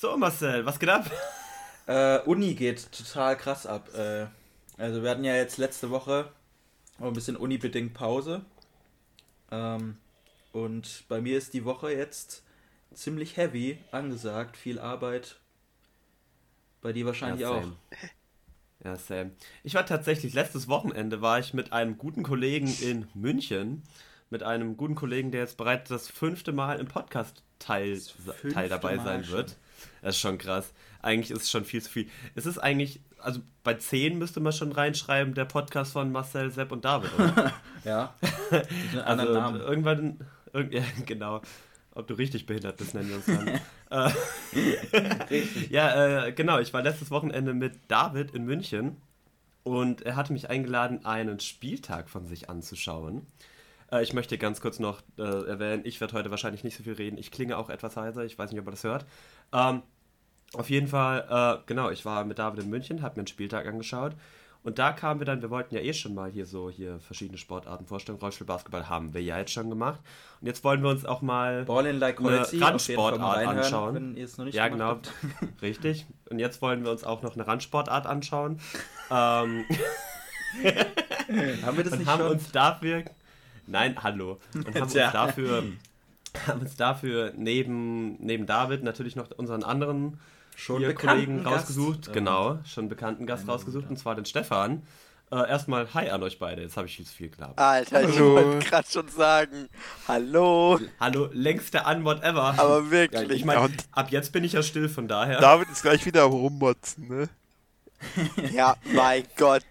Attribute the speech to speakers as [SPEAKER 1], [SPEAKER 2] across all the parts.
[SPEAKER 1] So, Marcel, was geht ab?
[SPEAKER 2] Äh, Uni geht total krass ab. Äh, also wir hatten ja jetzt letzte Woche ein bisschen Uni-bedingt Pause. Ähm, und bei mir ist die Woche jetzt ziemlich heavy angesagt, viel Arbeit. Bei dir wahrscheinlich
[SPEAKER 1] ja,
[SPEAKER 2] auch.
[SPEAKER 1] Ja, Sam. Ich war tatsächlich, letztes Wochenende war ich mit einem guten Kollegen in München. Mit einem guten Kollegen, der jetzt bereits das fünfte Mal im Podcast Teil, Teil dabei Mal sein schon. wird. Das ist schon krass. Eigentlich ist es schon viel zu viel. Es ist eigentlich, also bei 10 müsste man schon reinschreiben, der Podcast von Marcel, Sepp und David, oder?
[SPEAKER 2] ja.
[SPEAKER 1] also irgendwann, irg ja, genau. Ob du richtig behindert bist, nennen wir uns dann. Äh, ja, äh, genau. Ich war letztes Wochenende mit David in München und er hatte mich eingeladen, einen Spieltag von sich anzuschauen. Äh, ich möchte ganz kurz noch äh, erwähnen, ich werde heute wahrscheinlich nicht so viel reden. Ich klinge auch etwas heiser, ich weiß nicht, ob ihr das hört. Ähm, auf jeden Fall, äh, genau, ich war mit David in München, habe mir einen Spieltag angeschaut. Und da kamen wir dann, wir wollten ja eh schon mal hier so hier verschiedene Sportarten vorstellen. Rollstuhl, Basketball haben wir ja jetzt schon gemacht. Und jetzt wollen wir uns auch mal
[SPEAKER 2] Ball in like
[SPEAKER 1] eine Randsportart anschauen. Ja, genau. Richtig. Und jetzt wollen wir uns auch noch eine Randsportart anschauen. ähm,
[SPEAKER 2] haben wir das
[SPEAKER 1] und
[SPEAKER 2] nicht
[SPEAKER 1] haben
[SPEAKER 2] schon?
[SPEAKER 1] uns dafür Nein, hallo. Und haben uns dafür, haben uns dafür neben, neben David natürlich noch unseren anderen
[SPEAKER 2] schon
[SPEAKER 1] Kollegen rausgesucht. Gast. Genau, schon bekannten Gast rausgesucht, und zwar den Stefan. Äh, erstmal Hi an euch beide, jetzt habe ich viel zu viel gelabert.
[SPEAKER 3] Alter, ich wollte gerade schon sagen, hallo.
[SPEAKER 1] Hallo, längste Antwort ever.
[SPEAKER 3] Aber wirklich.
[SPEAKER 1] Ja, ich meine, ab jetzt bin ich ja still, von daher.
[SPEAKER 4] David ist gleich wieder am Rummotzen, ne?
[SPEAKER 3] ja, mein Gott.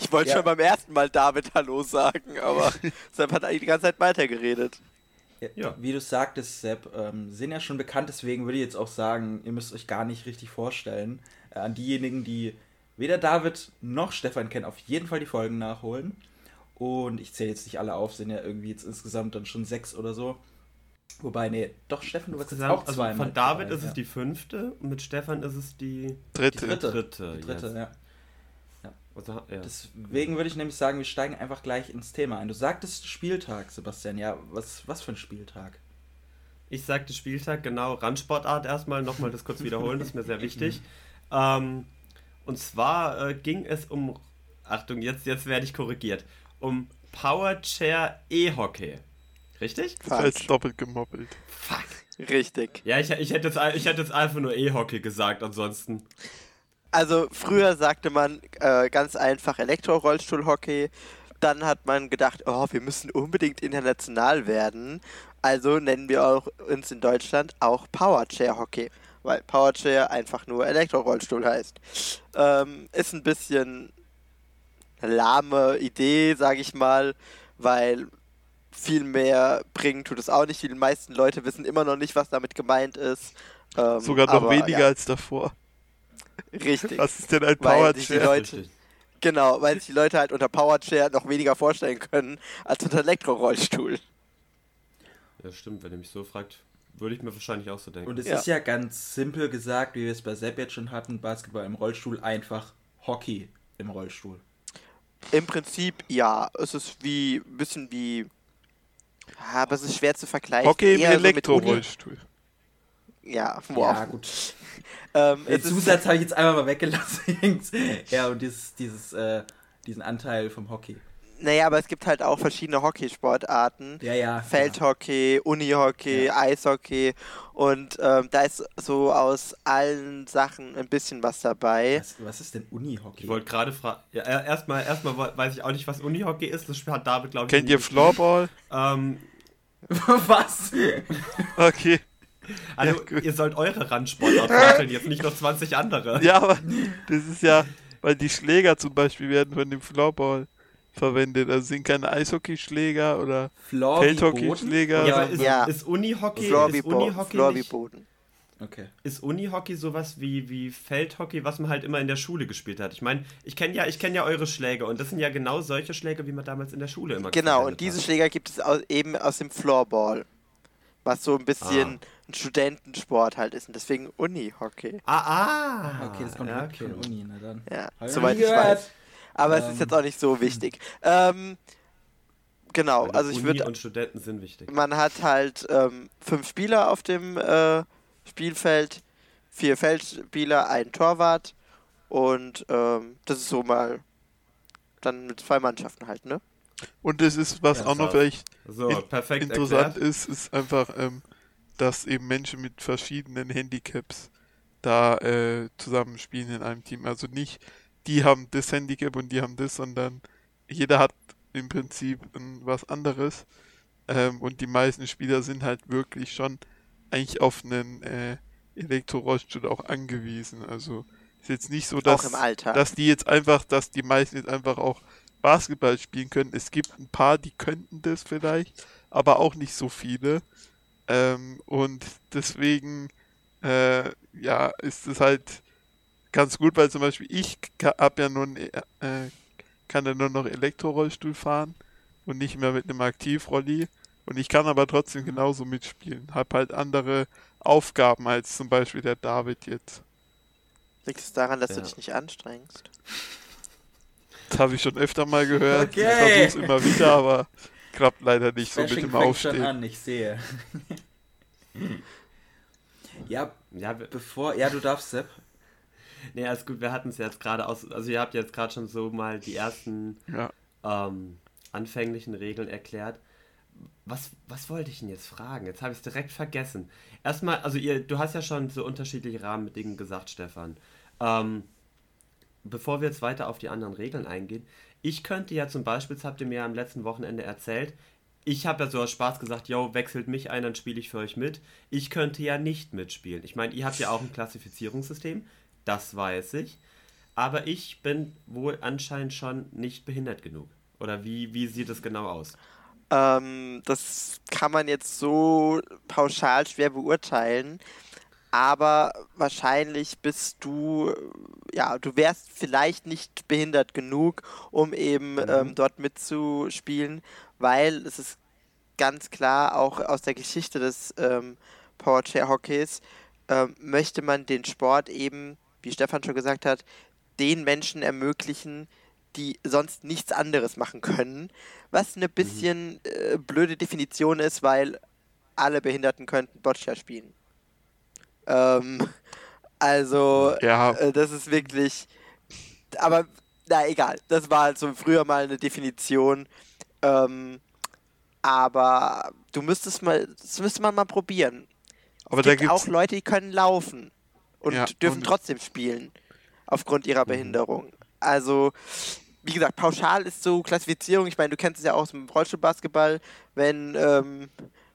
[SPEAKER 3] Ich wollte ja. schon beim ersten Mal David Hallo sagen, aber Sepp hat eigentlich die ganze Zeit weitergeredet.
[SPEAKER 2] Ja, Wie du sagtest, Sepp, ähm, sind ja schon bekannt, deswegen würde ich jetzt auch sagen, ihr müsst euch gar nicht richtig vorstellen. Äh, an diejenigen, die weder David noch Stefan kennen, auf jeden Fall die Folgen nachholen. Und ich zähle jetzt nicht alle auf, sind ja irgendwie jetzt insgesamt dann schon sechs oder so. Wobei, nee, doch, Steffen, du warst jetzt auch zwei.
[SPEAKER 1] Also von David dabei, ist ja. es die fünfte und mit Stefan ist es die
[SPEAKER 4] dritte.
[SPEAKER 2] Die dritte,
[SPEAKER 1] dritte,
[SPEAKER 2] die dritte
[SPEAKER 1] yes.
[SPEAKER 2] ja. Also, ja. Deswegen würde ich nämlich sagen, wir steigen einfach gleich ins Thema ein. Du sagtest Spieltag, Sebastian. Ja, was, was für ein Spieltag?
[SPEAKER 1] Ich sagte Spieltag, genau. Randsportart erstmal, nochmal das kurz wiederholen, das ist mir sehr wichtig. Ähm, und zwar äh, ging es um, Achtung, jetzt, jetzt werde ich korrigiert, um Powerchair E-Hockey. Richtig?
[SPEAKER 4] Das heißt doppelt gemoppelt.
[SPEAKER 1] Fuck.
[SPEAKER 3] Richtig.
[SPEAKER 1] Ja, ich, ich, hätte jetzt, ich hätte jetzt einfach nur E-Hockey gesagt, ansonsten.
[SPEAKER 3] Also früher sagte man äh, ganz einfach Elektro-Rollstuhl-Hockey. Dann hat man gedacht, oh, wir müssen unbedingt international werden. Also nennen wir auch uns in Deutschland auch Powerchair-Hockey. Weil Powerchair einfach nur Elektro-Rollstuhl heißt. Ähm, ist ein bisschen eine lahme Idee, sage ich mal, weil viel mehr bringen tut es auch nicht. Die meisten Leute wissen immer noch nicht, was damit gemeint ist.
[SPEAKER 4] Ähm, Sogar noch aber, weniger ja. als davor.
[SPEAKER 3] Richtig.
[SPEAKER 4] Was ist denn ein Powerchair?
[SPEAKER 3] Genau, weil sich die Leute halt unter Powerchair noch weniger vorstellen können als unter Elektrorollstuhl.
[SPEAKER 1] Ja, stimmt. Wenn ihr mich so fragt, würde ich mir wahrscheinlich auch so denken.
[SPEAKER 2] Und es ja. ist ja ganz simpel gesagt, wie wir es bei Sepp jetzt schon hatten, Basketball im Rollstuhl, einfach Hockey im Rollstuhl.
[SPEAKER 3] Im Prinzip ja. Es ist wie ein bisschen wie. Aber es ist schwer zu vergleichen.
[SPEAKER 4] Hockey im Elektrorollstuhl. So
[SPEAKER 3] ja, wow.
[SPEAKER 2] Ja, gut. ähm, Den Zusatz habe ich jetzt einmal mal weggelassen. ja, und dieses, dieses, äh, diesen Anteil vom Hockey.
[SPEAKER 3] Naja, aber es gibt halt auch verschiedene Hockeysportarten.
[SPEAKER 2] Ja, ja.
[SPEAKER 3] Feldhockey, ja. Unihockey, ja. Eishockey. Und ähm, da ist so aus allen Sachen ein bisschen was dabei.
[SPEAKER 2] Was, was ist denn Unihockey?
[SPEAKER 1] Ich wollte gerade fragen. Ja, erstmal, erstmal weiß ich auch nicht, was Unihockey ist. Das hat David, glaube ich.
[SPEAKER 4] Kennt ihr Floorball?
[SPEAKER 1] Ähm.
[SPEAKER 2] was?
[SPEAKER 4] okay.
[SPEAKER 1] Also, ja, ihr sollt eure Randsportart vorstellen, jetzt nicht noch 20 andere.
[SPEAKER 4] Ja, aber das ist ja, weil die Schläger zum Beispiel werden von dem Floorball verwendet. Also sind keine Eishockeyschläger oder Feldhockeyschläger.
[SPEAKER 1] Ja, ist, ja. ist Unihockey, ist Unihockey
[SPEAKER 2] Okay.
[SPEAKER 1] Ist Unihockey sowas wie, wie Feldhockey, was man halt immer in der Schule gespielt hat? Ich meine, ich kenne ja, kenn ja eure Schläge und das sind ja genau solche Schläge, wie man damals in der Schule immer
[SPEAKER 3] Genau, und diese hat. Schläger gibt es aus, eben aus dem Floorball. Was so ein bisschen ah ein Studentensport halt ist und deswegen Uni-Hockey.
[SPEAKER 1] Ah, ah.
[SPEAKER 2] Okay, das kommt ja, okay. von Uni, na dann.
[SPEAKER 3] Ja, soweit ich weiß. Aber ähm. es ist jetzt auch nicht so wichtig. Ähm, genau, also ich würde.
[SPEAKER 1] und Studenten sind wichtig.
[SPEAKER 3] Man hat halt ähm, fünf Spieler auf dem äh, Spielfeld. vier Feldspieler, ein Torwart und ähm, das ist so mal dann mit zwei Mannschaften halt, ne?
[SPEAKER 4] Und das ist, was ja, auch noch vielleicht
[SPEAKER 1] so, in interessant
[SPEAKER 4] erklärt. ist, ist einfach, ähm, dass eben Menschen mit verschiedenen Handicaps da äh, zusammenspielen in einem Team. Also nicht, die haben das Handicap und die haben das, sondern jeder hat im Prinzip was anderes. Ähm, und die meisten Spieler sind halt wirklich schon eigentlich auf einen äh, Elektrorollstuhl auch angewiesen. Also ist jetzt nicht so, dass, dass die jetzt einfach, dass die meisten jetzt einfach auch Basketball spielen können. Es gibt ein paar, die könnten das vielleicht, aber auch nicht so viele. Ähm, und deswegen, äh, ja, ist es halt ganz gut, weil zum Beispiel ich habe ja nun, äh, kann ja nur noch Elektrorollstuhl fahren und nicht mehr mit einem Aktivrolli. Und ich kann aber trotzdem genauso mitspielen. Hab halt andere Aufgaben als zum Beispiel der David jetzt.
[SPEAKER 3] Liegt es daran, dass ja. du dich nicht anstrengst?
[SPEAKER 4] Das habe ich schon öfter mal gehört. Okay. Ich versuche es immer wieder, aber klappt leider nicht Smashing so mit dem Aufstehen. Schon
[SPEAKER 2] an, ich sehe. ja, ja, bevor. Ja, du darfst, Sepp.
[SPEAKER 1] Nee, alles gut, wir hatten es jetzt gerade aus. Also, ihr habt jetzt gerade schon so mal die ersten ja. ähm, anfänglichen Regeln erklärt. Was, was wollte ich denn jetzt fragen? Jetzt habe ich es direkt vergessen. Erstmal, also ihr, du hast ja schon so unterschiedliche Rahmenbedingungen gesagt, Stefan. Ähm, bevor wir jetzt weiter auf die anderen Regeln eingehen, ich könnte ja zum Beispiel, das habt ihr mir am letzten Wochenende erzählt, ich habe ja so aus Spaß gesagt, yo, wechselt mich ein, dann spiele ich für euch mit. Ich könnte ja nicht mitspielen. Ich meine, ihr habt ja auch ein Klassifizierungssystem, das weiß ich. Aber ich bin wohl anscheinend schon nicht behindert genug. Oder wie, wie sieht es genau aus?
[SPEAKER 3] Ähm, das kann man jetzt so pauschal schwer beurteilen aber wahrscheinlich bist du, ja, du wärst vielleicht nicht behindert genug, um eben mhm. ähm, dort mitzuspielen, weil es ist ganz klar auch aus der Geschichte des ähm, Powerchair Hockeys ähm, möchte man den Sport eben, wie Stefan schon gesagt hat, den Menschen ermöglichen, die sonst nichts anderes machen können, was eine mhm. bisschen mhm. äh, blöde Definition ist, weil alle Behinderten könnten Boccia spielen. Ähm, also, ja. äh, das ist wirklich. Aber, na egal. Das war halt so früher mal eine Definition. Ähm, aber du müsstest mal, das müsste man mal probieren. Aber es da gibt auch Leute, die können laufen und ja, dürfen und trotzdem spielen aufgrund ihrer mhm. Behinderung. Also, wie gesagt, pauschal ist so Klassifizierung. Ich meine, du kennst es ja auch aus dem Rollstuhlbasketball, wenn ähm,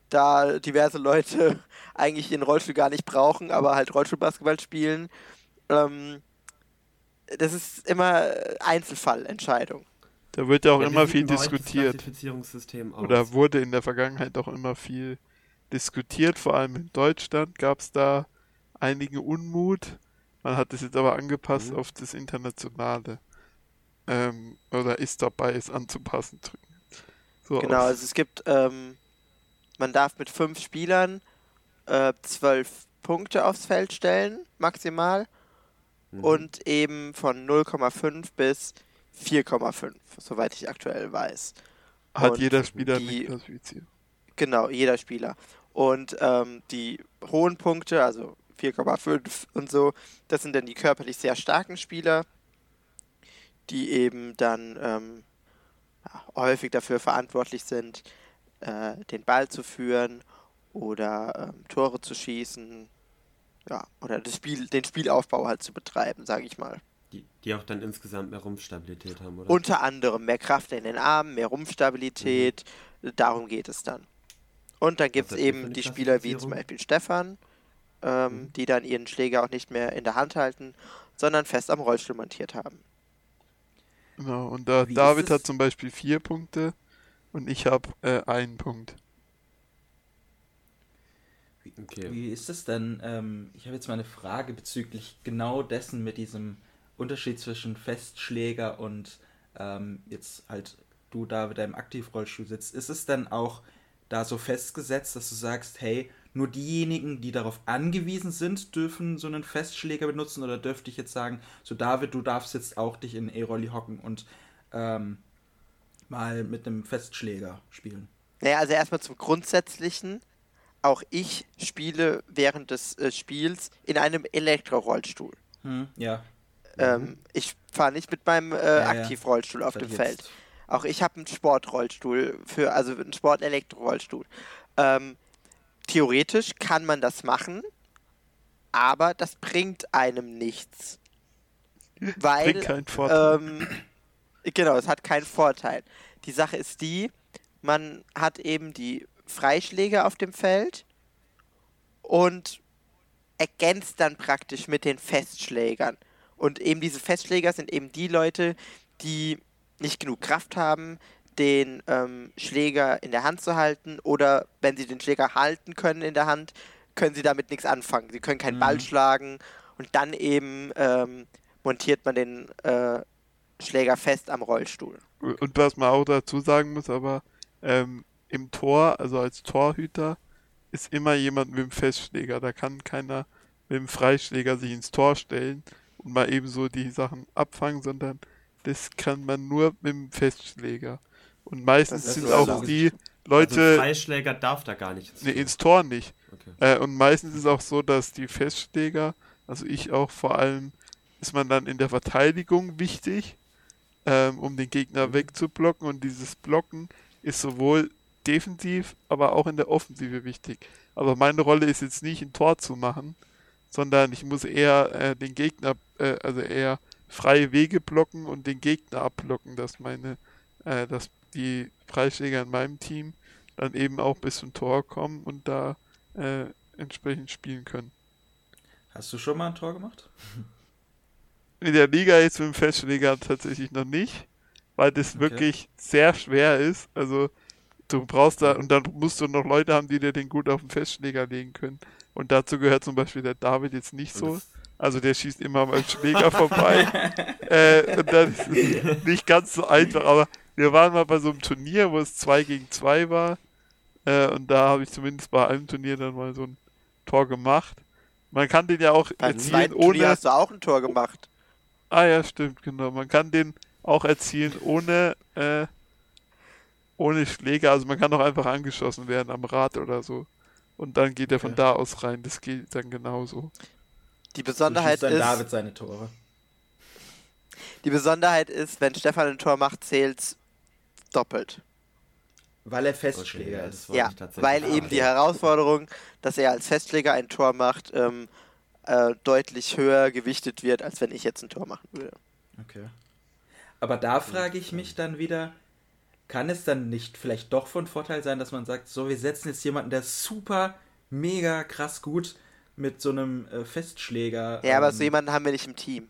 [SPEAKER 3] da diverse Leute eigentlich den Rollstuhl gar nicht brauchen, aber halt Rollstuhlbasketball spielen. Ähm, das ist immer Einzelfallentscheidung.
[SPEAKER 4] Da wird ja auch ja, immer viel diskutiert. Oder wurde in der Vergangenheit auch immer viel diskutiert, vor allem in Deutschland gab es da einige Unmut. Man hat es jetzt aber angepasst mhm. auf das Internationale. Ähm, oder ist dabei, es anzupassen.
[SPEAKER 3] So genau, aus. also es gibt ähm, man darf mit fünf Spielern äh, zwölf Punkte aufs Feld stellen, maximal. Mhm. Und eben von 0,5 bis 4,5, soweit ich aktuell weiß.
[SPEAKER 4] Hat und jeder Spieler die, klassifiziert.
[SPEAKER 3] Genau, jeder Spieler. Und ähm, die hohen Punkte, also 4,5 und so, das sind dann die körperlich sehr starken Spieler, die eben dann ähm, häufig dafür verantwortlich sind, äh, den Ball zu führen oder ähm, Tore zu schießen. Ja, oder das Spiel, den Spielaufbau halt zu betreiben, sage ich mal.
[SPEAKER 1] Die, die auch dann insgesamt mehr Rumpfstabilität haben, oder?
[SPEAKER 3] Unter anderem mehr Kraft in den Armen, mehr Rumpfstabilität, mhm. darum geht es dann. Und dann gibt es eben die Spieler wie zum Beispiel Stefan, ähm, mhm. die dann ihren Schläger auch nicht mehr in der Hand halten, sondern fest am Rollstuhl montiert haben.
[SPEAKER 4] Genau, und da David hat zum Beispiel vier Punkte, und ich habe äh, einen Punkt.
[SPEAKER 2] Okay. Wie ist es denn? Ähm, ich habe jetzt mal eine Frage bezüglich genau dessen mit diesem Unterschied zwischen Festschläger und ähm, jetzt halt du da mit deinem Aktivrollstuhl sitzt. Ist es denn auch da so festgesetzt, dass du sagst, hey, nur diejenigen, die darauf angewiesen sind, dürfen so einen Festschläger benutzen oder dürfte ich jetzt sagen, so David, du darfst jetzt auch dich in E-Rolli hocken und ähm, mal mit einem Festschläger spielen?
[SPEAKER 3] Naja, also erstmal zum Grundsätzlichen. auch ich spiele während des äh, Spiels in einem Elektrorollstuhl.
[SPEAKER 2] Hm, ja.
[SPEAKER 3] Ähm, ich fahre nicht mit meinem äh,
[SPEAKER 2] ja.
[SPEAKER 3] Aktivrollstuhl auf
[SPEAKER 2] Das
[SPEAKER 3] dem Feld.
[SPEAKER 2] jetzt-
[SPEAKER 3] Auch ich habe einen Sportrollstuhl für, also einen Sport-Elektrorollstuhl. Ähm, theoretisch kann man das machen, aber das bringt einem nichts. Weil,
[SPEAKER 4] Bringt keinen Vorteil.
[SPEAKER 3] ähm, genau, es hat keinen Vorteil. Die Sache ist die, man hat eben die Freischläge auf dem Feld und ergänzt dann praktisch mit den Festschlägern. Und eben diese Festschläger sind eben die Leute, die nicht genug Kraft haben, den ähm, Schläger in der Hand zu halten oder wenn sie den Schläger halten können in der Hand, können sie damit nichts anfangen. Sie können keinen Ball
[SPEAKER 2] Mhm.
[SPEAKER 3] schlagen und dann eben ähm, montiert man den äh, Schläger fest am Rollstuhl.
[SPEAKER 4] Und was man auch dazu sagen muss, aber ähm, im Tor, also als Torhüter, ist immer jemand mit dem Festschläger. Da kann keiner mit dem Freischläger sich ins Tor stellen und mal eben so die Sachen abfangen, sondern das kann man nur mit dem Festschläger. Und meistens sind auch die
[SPEAKER 1] Also
[SPEAKER 4] Leute
[SPEAKER 1] Freischläger darf da gar nicht.
[SPEAKER 4] nee, ins Tor nicht.
[SPEAKER 1] Okay.
[SPEAKER 4] Äh, und meistens ist es auch so, dass die Festschläger, also ich auch vor allem, ist man dann in der Verteidigung wichtig, ähm, um den Gegner wegzublocken. Und dieses Blocken ist sowohl defensiv, aber auch in der Offensive wichtig. Aber meine Rolle ist jetzt nicht ein Tor zu machen, sondern ich muss eher äh, den Gegner, äh, also eher freie Wege blocken und den Gegner abblocken, dass meine, äh, dass die Freischläger in meinem Team dann eben auch bis zum Tor kommen und da äh, entsprechend spielen können.
[SPEAKER 2] Hast du schon mal ein Tor gemacht?
[SPEAKER 4] In der Liga jetzt mit dem Festschläger tatsächlich noch nicht, weil das
[SPEAKER 2] Okay.
[SPEAKER 4] wirklich sehr schwer ist. Also du brauchst da, und dann musst du noch Leute haben, die dir den gut auf den Festschläger legen können. Und dazu gehört zum Beispiel der David jetzt nicht so. Also der schießt immer am Schläger vorbei. äh, und dann ist es nicht ganz so einfach. Aber wir waren mal bei so einem Turnier, wo es 2 gegen 2 war. Äh, und da habe ich zumindest bei einem Turnier dann mal so ein Tor gemacht. Man kann den ja auch
[SPEAKER 3] Beim
[SPEAKER 4] erzielen
[SPEAKER 3] zweiten Turnier
[SPEAKER 4] ohne.
[SPEAKER 3] hast du auch ein Tor gemacht.
[SPEAKER 4] Ah ja, stimmt, genau. Man kann den auch erzielen ohne, äh, ohne Schläger. Also man kann auch einfach angeschossen werden am Rad oder so. Und dann geht er von
[SPEAKER 2] Okay.
[SPEAKER 4] da aus rein. Das geht dann genauso.
[SPEAKER 3] Die Besonderheit
[SPEAKER 2] dann
[SPEAKER 3] ist,
[SPEAKER 2] David seine Tore.
[SPEAKER 3] die Besonderheit ist, wenn Stefan ein Tor macht, zählt's doppelt.
[SPEAKER 2] Weil er
[SPEAKER 1] Okay,
[SPEAKER 2] Festschläger
[SPEAKER 1] ja,
[SPEAKER 2] ist.
[SPEAKER 3] Ja,
[SPEAKER 1] ich tatsächlich
[SPEAKER 3] weil eben die Herausforderung, dass er als Festschläger ein Tor macht, ähm, äh, deutlich höher gewichtet wird, als wenn ich jetzt ein Tor machen würde.
[SPEAKER 2] Okay. Aber da frage ich mich dann wieder, kann es dann nicht vielleicht doch von Vorteil sein, dass man sagt, so, wir setzen jetzt jemanden, der ist super, mega krass gut mit so einem äh, Festschläger.
[SPEAKER 3] Ja, aber
[SPEAKER 2] ähm,
[SPEAKER 3] so jemanden haben wir nicht im Team.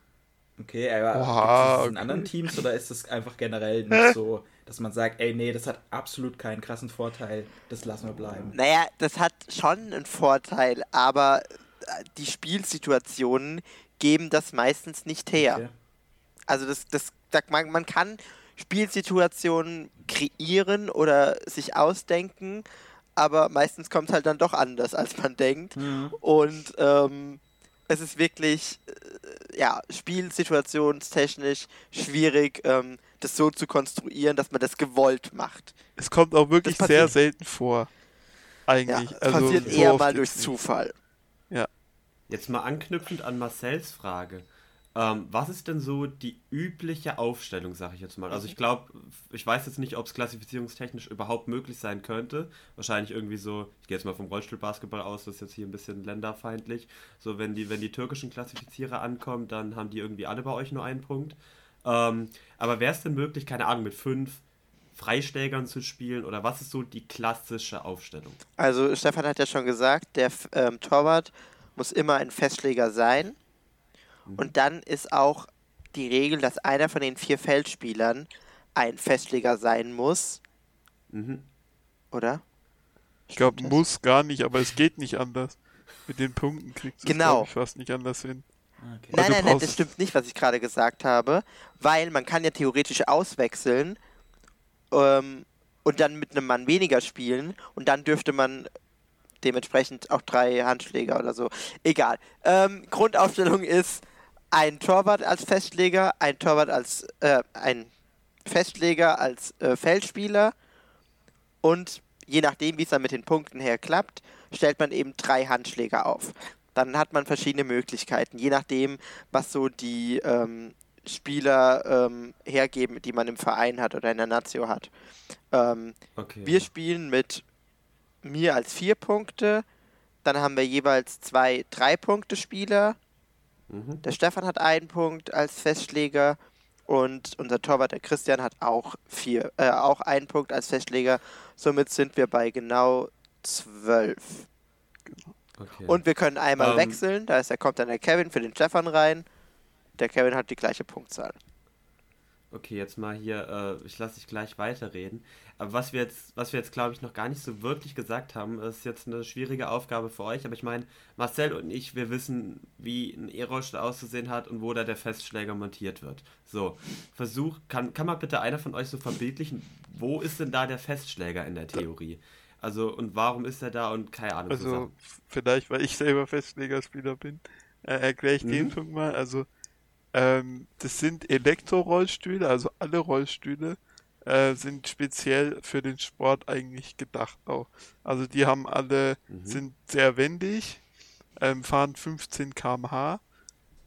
[SPEAKER 2] Okay, aber
[SPEAKER 4] Oha,
[SPEAKER 2] gibt es in anderen Teams oder ist das einfach generell nicht so, dass man sagt, ey, nee, das hat absolut keinen krassen Vorteil, das lassen wir bleiben.
[SPEAKER 3] Naja, das hat schon einen Vorteil, aber die Spielsituationen geben das meistens nicht her.
[SPEAKER 2] Okay.
[SPEAKER 3] Also das, das, da- man, man kann Spielsituationen kreieren oder sich ausdenken, aber meistens kommt halt dann doch anders, als man denkt.
[SPEAKER 2] Mhm.
[SPEAKER 3] Und ähm, es ist wirklich, äh, ja, spielsituationstechnisch schwierig, ähm, das so zu konstruieren, dass man das gewollt macht.
[SPEAKER 4] Es kommt auch wirklich sehr selten vor.
[SPEAKER 3] Ja,
[SPEAKER 4] Eigentlich.
[SPEAKER 3] es
[SPEAKER 4] also
[SPEAKER 3] passiert
[SPEAKER 4] so
[SPEAKER 3] eher mal durch
[SPEAKER 4] nicht.
[SPEAKER 3] Zufall.
[SPEAKER 1] Jetzt mal anknüpfend an Marcells Frage. Ähm, was ist denn so die übliche Aufstellung, sag ich jetzt mal? Also ich glaube, ich weiß jetzt nicht, ob es klassifizierungstechnisch überhaupt möglich sein könnte. Wahrscheinlich irgendwie so, ich gehe jetzt mal vom Rollstuhlbasketball aus, das ist jetzt hier ein bisschen länderfeindlich. So, wenn die, wenn die türkischen Klassifizierer ankommen, dann haben die irgendwie alle bei euch nur einen Punkt. Ähm, aber wäre es denn möglich, keine Ahnung, mit fünf Freischlägern zu spielen? Oder was ist so die klassische Aufstellung?
[SPEAKER 3] Also Stefan hat ja schon gesagt, der ähm, Torwart muss immer ein Festschläger sein. Und dann ist auch die Regel, dass einer von den vier Feldspielern ein Festschläger sein muss,
[SPEAKER 1] Mhm.
[SPEAKER 3] oder?
[SPEAKER 4] Ich glaube, muss gar nicht, aber es geht nicht anders. Mit den Punkten kriegst du es,
[SPEAKER 3] Genau.
[SPEAKER 4] ich, fast nicht anders hin.
[SPEAKER 2] Okay.
[SPEAKER 4] Aber
[SPEAKER 3] Nein, nein, nein, das stimmt nicht, was ich gerade gesagt habe, weil man kann ja theoretisch auswechseln ähm, und dann mit einem Mann weniger spielen und dann dürfte man dementsprechend auch drei Handschläger oder so. Egal. Ähm, Grundaufstellung ist ein Torwart als Festschläger, ein Torwart als äh, ein Festschläger als äh, Feldspieler und je nachdem, wie es dann mit den Punkten her klappt, stellt man eben drei Handschläge auf. Dann hat man verschiedene Möglichkeiten, je nachdem, was so die ähm, Spieler ähm, hergeben, die man im Verein hat oder in der Nazio hat. Ähm, okay. Wir spielen mit mir als vier Punkte, dann haben wir jeweils zwei Drei-Punkte-Spieler. Mhm. Der Stefan hat einen Punkt als Festschläger und unser Torwart, der Christian, hat auch vier, äh, auch einen Punkt als Festschläger. Somit sind wir bei genau zwölf. Okay. Und wir können einmal um, ähm, wechseln. Da ist, da kommt dann der Kevin für den Stefan rein. Der Kevin hat die gleiche Punktzahl.
[SPEAKER 1] Okay, jetzt mal hier, äh, ich lasse dich gleich weiterreden. Aber was wir jetzt, was wir jetzt, glaube ich, noch gar nicht so wirklich gesagt haben, ist jetzt eine schwierige Aufgabe für euch. Aber ich meine, Marcel und ich, wir wissen, wie ein E-Rollstuhl auszusehen hat und wo da der Festschläger montiert wird. So, Versuch, kann, kann mal bitte einer von euch so verbildlichen, wo ist denn da der Festschläger in der Theorie? Also, und warum ist er da und keine Ahnung.
[SPEAKER 4] Also, so vielleicht, weil ich selber Festschlägerspieler bin, äh, erkläre ich mhm. den Punkt mal. Also, ähm, das sind Elektrorollstühle, also alle Rollstühle äh, sind speziell für den Sport eigentlich gedacht auch. Also die haben alle, mhm. sind sehr wendig, ähm, fahren 15 km/h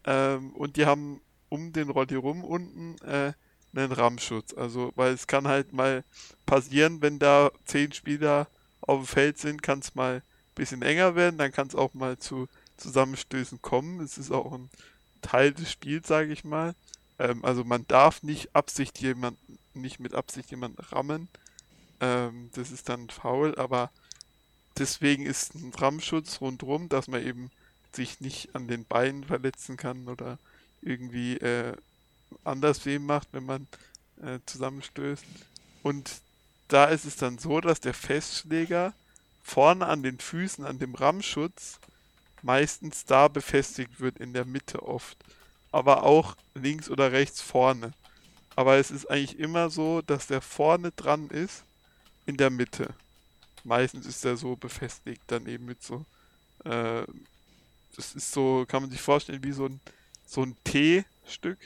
[SPEAKER 4] ähm, und die haben um den Rolli rum unten äh, einen Rammschutz. Also, weil es kann halt mal passieren, wenn da 10 Spieler auf dem Feld sind, kann es mal ein bisschen enger werden, dann kann es auch mal zu Zusammenstößen kommen. Es ist auch ein Teil des Spiels, sage ich mal. Ähm, also man darf nicht Absicht jemand, nicht mit Absicht jemanden rammen. Ähm, das ist dann faul, aber deswegen ist ein Rammschutz rundherum, dass man eben sich nicht an den Beinen verletzen kann oder irgendwie äh, anders weh macht, wenn man äh, zusammenstößt. Und da ist es dann so, dass der Festschläger vorne an den Füßen, an dem Rammschutz, meistens da befestigt wird, in der Mitte oft. Aber auch links oder rechts vorne. Aber es ist eigentlich immer so, dass der vorne dran ist, in der Mitte. Meistens ist er so befestigt, dann eben mit so. Äh, das ist so, kann man sich vorstellen, wie so ein, so ein T-Stück.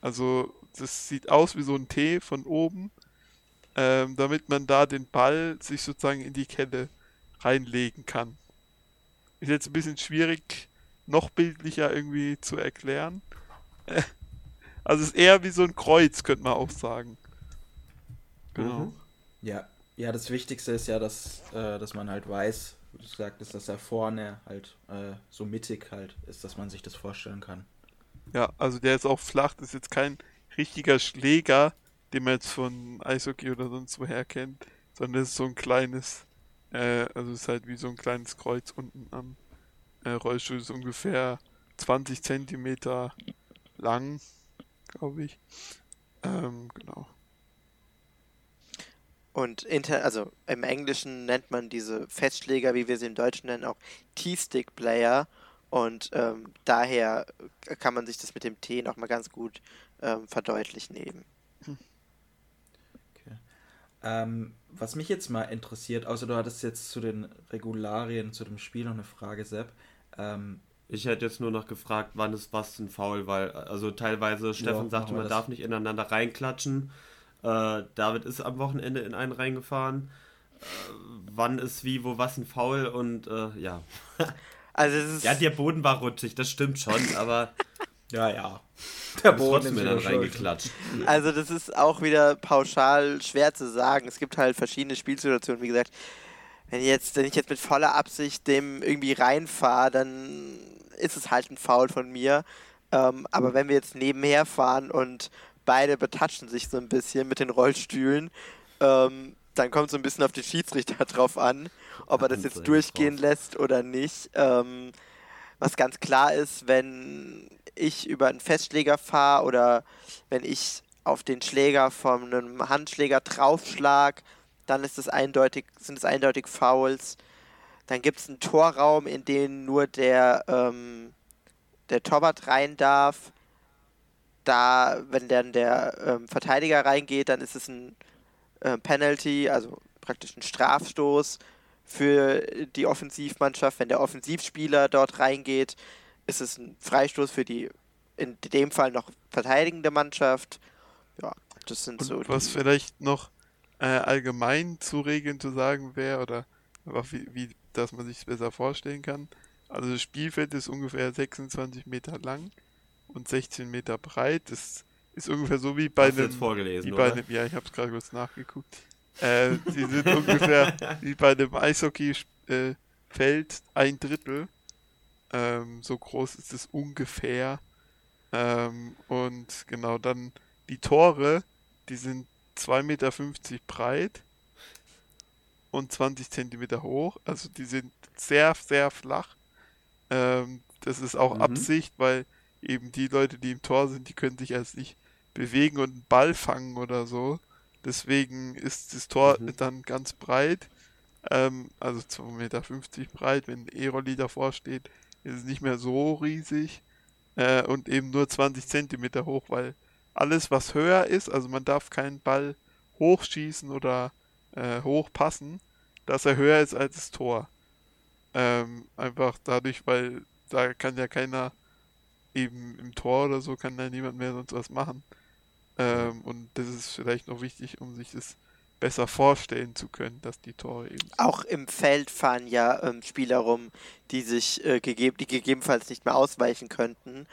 [SPEAKER 4] Also, das sieht aus wie so ein T von oben, ähm, damit man da den Ball sich sozusagen in die Kette reinlegen kann. Ist jetzt ein bisschen schwierig, noch bildlicher irgendwie zu erklären. Also es ist eher wie so ein Kreuz, könnte man auch sagen.
[SPEAKER 2] Genau. Mhm. Ja, ja, das Wichtigste ist ja, dass, äh, dass man halt weiß, wie du sagtest, dass er vorne halt äh, so mittig halt ist, dass man sich das vorstellen kann.
[SPEAKER 4] Ja, also der ist auch flach, das ist jetzt kein richtiger Schläger, den man jetzt von Eishockey oder sonst woher kennt, sondern das ist so ein kleines, äh, also es ist halt wie so ein kleines Kreuz unten am äh, Rollstuhl, ist ungefähr 20 Zentimeter lang, glaube ich. Ähm, genau.
[SPEAKER 3] Und inter also im Englischen nennt man diese Festschläger, wie wir sie im Deutschen nennen, auch T-Stick-Player. Und ähm, daher kann man sich das mit dem T nochmal ganz gut ähm, verdeutlichen eben.
[SPEAKER 2] Okay. Ähm, was mich jetzt mal interessiert, außer du hattest jetzt zu den Regularien, zu dem Spiel noch eine Frage, Sepp. Ähm,
[SPEAKER 1] ich hätte jetzt nur noch gefragt, wann ist was ein Foul, weil also teilweise Stefan ja, sagte, man das. darf nicht ineinander reinklatschen. Äh, David ist am Wochenende in einen reingefahren. Äh, wann ist wie, wo was ein Foul und äh, ja. Also es ist ja, der Boden war rutschig, das stimmt schon, aber
[SPEAKER 2] ja, ja.
[SPEAKER 1] Der Boden ist mir dann reingeklatscht.
[SPEAKER 3] Also das ist auch wieder pauschal schwer zu sagen. Es gibt halt verschiedene Spielsituationen, wie gesagt wenn ich jetzt, wenn ich jetzt mit voller Absicht dem irgendwie reinfahre, dann ist es halt ein Foul von mir. Ähm, aber wenn wir jetzt nebenher fahren und beide betatschen sich so ein bisschen mit den Rollstühlen, ähm, dann kommt so ein bisschen auf den Schiedsrichter drauf an, ob er das jetzt durchgehen lässt oder nicht. Ähm, was ganz klar ist, wenn ich über einen Festschläger fahre oder wenn ich auf den Schläger von einem Handschläger draufschlag, dann ist es eindeutig, sind es eindeutig Fouls. Dann gibt es einen Torraum, in den nur der, ähm, der Torwart rein darf. Da, wenn dann der ähm, Verteidiger reingeht, dann ist es ein äh, Penalty, also praktisch ein Strafstoß für die Offensivmannschaft. Wenn der Offensivspieler dort reingeht, ist es ein Freistoß für die in dem Fall noch verteidigende Mannschaft. Ja, das sind
[SPEAKER 4] Und
[SPEAKER 3] so.
[SPEAKER 4] Was vielleicht noch äh, allgemein zu Regeln zu sagen wäre oder einfach wie, wie dass man sich besser vorstellen kann. Also das Spielfeld ist ungefähr 26 Meter lang und 16 Meter breit. Das ist ungefähr so wie bei
[SPEAKER 1] Hast
[SPEAKER 4] einem,
[SPEAKER 1] vorgelesen,
[SPEAKER 4] wie bei
[SPEAKER 1] oder?
[SPEAKER 4] einem ja, ich habe es gerade kurz nachgeguckt. Äh, sie sind ungefähr wie bei einem Eishockey-Feld ein Drittel. Ähm, so groß ist es ungefähr. Ähm, und genau dann die Tore, die sind 2,50 Meter breit und 20 Zentimeter hoch. Also die sind sehr, sehr flach. Ähm, das ist auch
[SPEAKER 1] Mhm.
[SPEAKER 4] Absicht, weil eben die Leute, die im Tor sind, die können sich erst nicht bewegen und einen Ball fangen oder so. Deswegen ist das Tor
[SPEAKER 1] Mhm.
[SPEAKER 4] dann ganz breit. Ähm, also 2,50 Meter breit. Wenn ein E-Rolli davor steht, ist es nicht mehr so riesig. Äh, und eben nur 20 Zentimeter hoch, weil alles, was höher ist, also man darf keinen Ball hochschießen oder äh, hochpassen, dass er höher ist als das Tor. Ähm, einfach dadurch, weil da kann ja keiner eben im Tor oder so kann da niemand mehr sonst was machen. Ähm, und das ist vielleicht noch wichtig, um sich das besser vorstellen zu können, dass die Tore eben.
[SPEAKER 3] Auch im Feld fahren ja ähm, Spieler rum, die sich äh, gegeb die gegebenenfalls nicht mehr ausweichen könnten.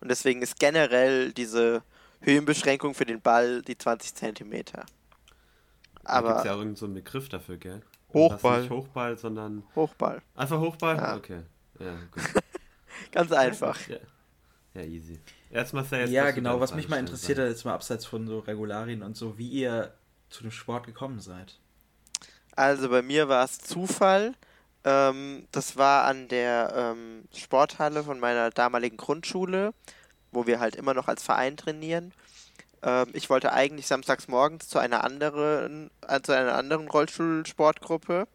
[SPEAKER 3] Und deswegen ist generell diese Höhenbeschränkung für den Ball die 20 Zentimeter.
[SPEAKER 1] Da gibt
[SPEAKER 3] Aber
[SPEAKER 1] es ja irgendeinen so einen Begriff dafür, gell?
[SPEAKER 4] Hochball.
[SPEAKER 1] Nicht Hochball, sondern
[SPEAKER 3] Hochball.
[SPEAKER 1] einfach Hochball?
[SPEAKER 3] Ja.
[SPEAKER 1] Okay. Ja, gut.
[SPEAKER 3] Ganz einfach.
[SPEAKER 1] ja. ja, easy. Erstmal jetzt
[SPEAKER 2] Ja, genau. Was mich mal interessiert hat, jetzt mal abseits von so Regularien und so, wie ihr zu dem Sport gekommen seid.
[SPEAKER 3] Also bei mir war es Zufall. Ähm, das war an der ähm, Sporthalle von meiner damaligen Grundschule, wo wir halt immer noch als Verein trainieren. Ähm, ich wollte eigentlich samstags morgens zu einer anderen, äh, zu einer anderen Rollstuhlsportgruppe.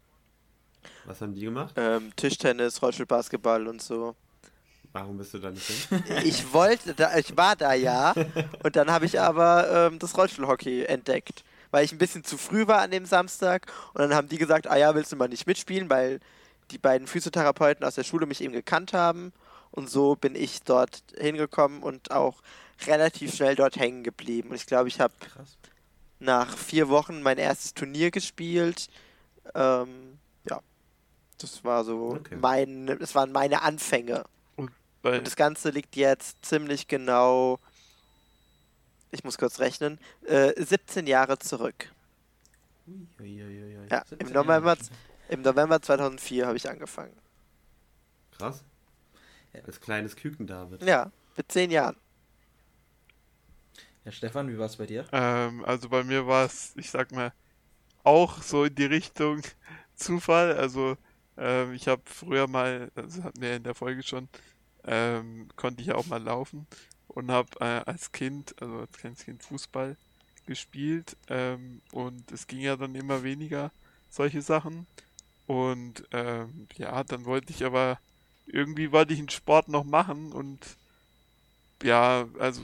[SPEAKER 1] Was haben die gemacht?
[SPEAKER 3] Ähm, Tischtennis, Rollstuhlbasketball und so.
[SPEAKER 1] Warum bist du da nicht hin?
[SPEAKER 3] Ich wollte da, ich war da ja. Und dann habe ich aber ähm, das Rollstuhlhockey entdeckt. Weil ich ein bisschen zu früh war an dem Samstag. Und dann haben die gesagt, ah ja, willst du mal nicht mitspielen, weil die beiden Physiotherapeuten aus der Schule mich eben gekannt haben. Und so bin ich dort hingekommen und auch relativ schnell dort hängen geblieben. Und ich glaube, ich habe nach vier Wochen mein erstes Turnier gespielt. Ähm, ja, das war so
[SPEAKER 1] Okay.
[SPEAKER 3] mein, das waren meine Anfänge.
[SPEAKER 4] Weil,
[SPEAKER 3] Und das Ganze liegt jetzt ziemlich genau, ich muss kurz rechnen, äh, 17 Jahre zurück.
[SPEAKER 1] Uiuiuiui.
[SPEAKER 3] Ja,
[SPEAKER 2] 17
[SPEAKER 3] im November, im November 2004 habe ich angefangen.
[SPEAKER 1] Krass.
[SPEAKER 2] Ja.
[SPEAKER 1] Als kleines Küken, David.
[SPEAKER 3] Ja, mit 10 Jahren.
[SPEAKER 2] Ja, Stefan, wie war es bei dir?
[SPEAKER 4] ähm, also bei mir war es, ich sag mal, auch so in die Richtung Zufall. Also ähm, ich habe früher mal, das hatten wir in der Folge schon, ähm, konnte ich ja auch mal laufen und habe äh, als Kind, also als kleines Kind Fußball gespielt ähm, und es ging ja dann immer weniger solche Sachen und ähm, ja, dann wollte ich aber irgendwie wollte ich einen Sport noch machen und ja, also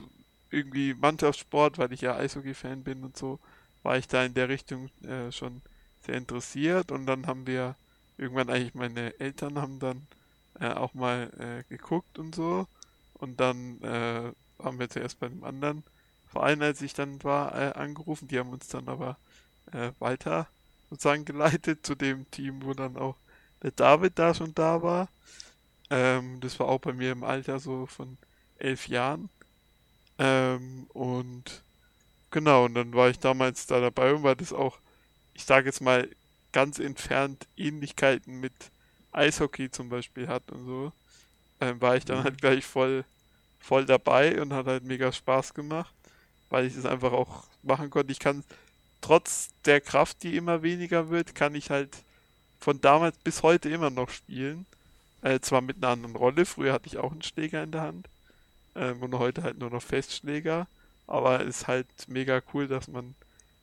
[SPEAKER 4] irgendwie Mannschaftssport, weil ich ja Eishockey-Fan bin und so, war ich da in der Richtung äh, schon sehr interessiert und dann haben wir irgendwann eigentlich meine Eltern haben dann äh, auch mal äh, geguckt und so und dann äh, haben wir zuerst bei einem anderen Verein, als ich dann war, äh, angerufen. Die haben uns dann aber äh, weiter sozusagen geleitet zu dem Team, wo dann auch der David da schon da war. Ähm, das war auch bei mir im Alter so von elf Jahren. Ähm, und genau, und dann war ich damals da dabei und war das auch, ich sage jetzt mal, ganz entfernt Ähnlichkeiten mit Eishockey zum Beispiel hat und so, ähm, war ich dann
[SPEAKER 1] Mhm.
[SPEAKER 4] halt gleich voll, voll dabei und hat halt mega Spaß gemacht, weil ich es einfach auch machen konnte. Ich kann, trotz der Kraft, die immer weniger wird, kann ich halt von damals bis heute immer noch spielen. Äh, zwar mit einer anderen Rolle, früher hatte ich auch einen Schläger in der Hand ähm, und heute halt nur noch Festschläger, aber es ist halt mega cool, dass man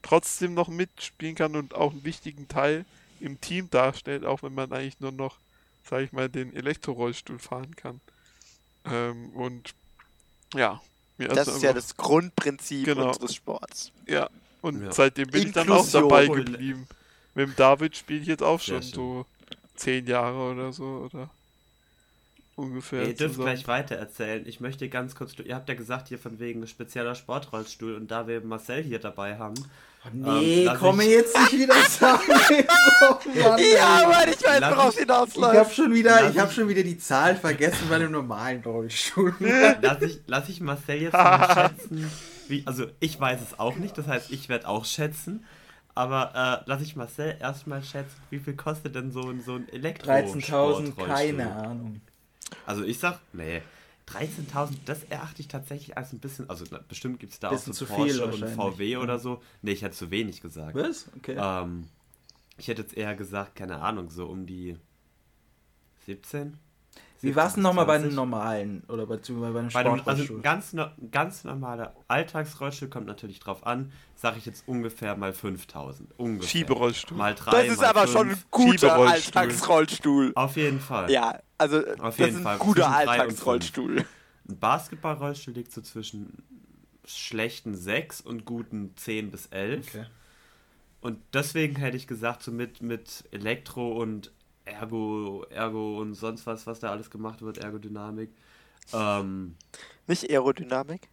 [SPEAKER 4] trotzdem noch mitspielen kann und auch einen wichtigen Teil im Team darstellt, auch wenn man eigentlich nur noch, sag ich mal, den Elektrorollstuhl fahren kann. Ähm, und ja, mir
[SPEAKER 3] Das ist ja das Grundprinzip
[SPEAKER 4] Genau.
[SPEAKER 3] unseres Sports.
[SPEAKER 4] ja, und
[SPEAKER 1] Ja.
[SPEAKER 4] seitdem bin ich dann auch
[SPEAKER 3] Inklusion.
[SPEAKER 4] dabei geblieben. Mit dem David spiele ich jetzt auch schon so zehn Jahre oder so oder ungefähr.
[SPEAKER 1] Ihr dürft
[SPEAKER 4] zusammen.
[SPEAKER 1] gleich weiter erzählen. Ich möchte ganz kurz, ihr habt ja gesagt hier von wegen spezieller Sportrollstuhl und da wir Marcel hier dabei haben,
[SPEAKER 2] Nee, ähm, komme ich... jetzt nicht wieder sagen.
[SPEAKER 3] oh, ja, aber ich weiß, worauf es hinausläuft.
[SPEAKER 2] Ich habe schon, wieder, hab schon wieder die Zahl vergessen bei dem normalen Rollstuhl.
[SPEAKER 1] lass, ich, lass ich Marcel jetzt mal schätzen. Wie, also, ich weiß es auch nicht, das heißt, ich werde auch schätzen. Aber äh, lass ich Marcel erstmal schätzen, wie viel kostet denn so ein, so ein elektro 13.000,
[SPEAKER 2] keine Ahnung.
[SPEAKER 1] Also ich sag, nee, 13.000, das erachte ich tatsächlich als ein bisschen, also bestimmt gibt es da bisschen auch so Porsche und VW oder so. Nee, ich hätte zu wenig gesagt.
[SPEAKER 2] Was? Okay.
[SPEAKER 1] Ähm, ich hätte jetzt eher gesagt, keine Ahnung, so um die 17.
[SPEAKER 2] Wie war es denn nochmal bei einem normalen oder bei, bei einem bei einem, Also
[SPEAKER 1] ganz, ganz normaler Alltagsrollstuhl kommt natürlich drauf an, sage ich jetzt ungefähr mal 5000. Ungefähr.
[SPEAKER 4] Schieberollstuhl.
[SPEAKER 1] Mal drei,
[SPEAKER 3] das ist aber fünf. schon ein guter Alltagsrollstuhl.
[SPEAKER 1] Auf jeden Fall.
[SPEAKER 3] Ja, also Auf das ist ein Fall. guter Alltagsrollstuhl.
[SPEAKER 1] Ein Basketballrollstuhl liegt so zwischen schlechten 6 und guten 10 bis 11. Okay. Und deswegen hätte ich gesagt, so mit, mit Elektro und Ergo, Ergo und sonst was, was da alles gemacht wird, Ergodynamik. Ähm,
[SPEAKER 3] Nicht Aerodynamik?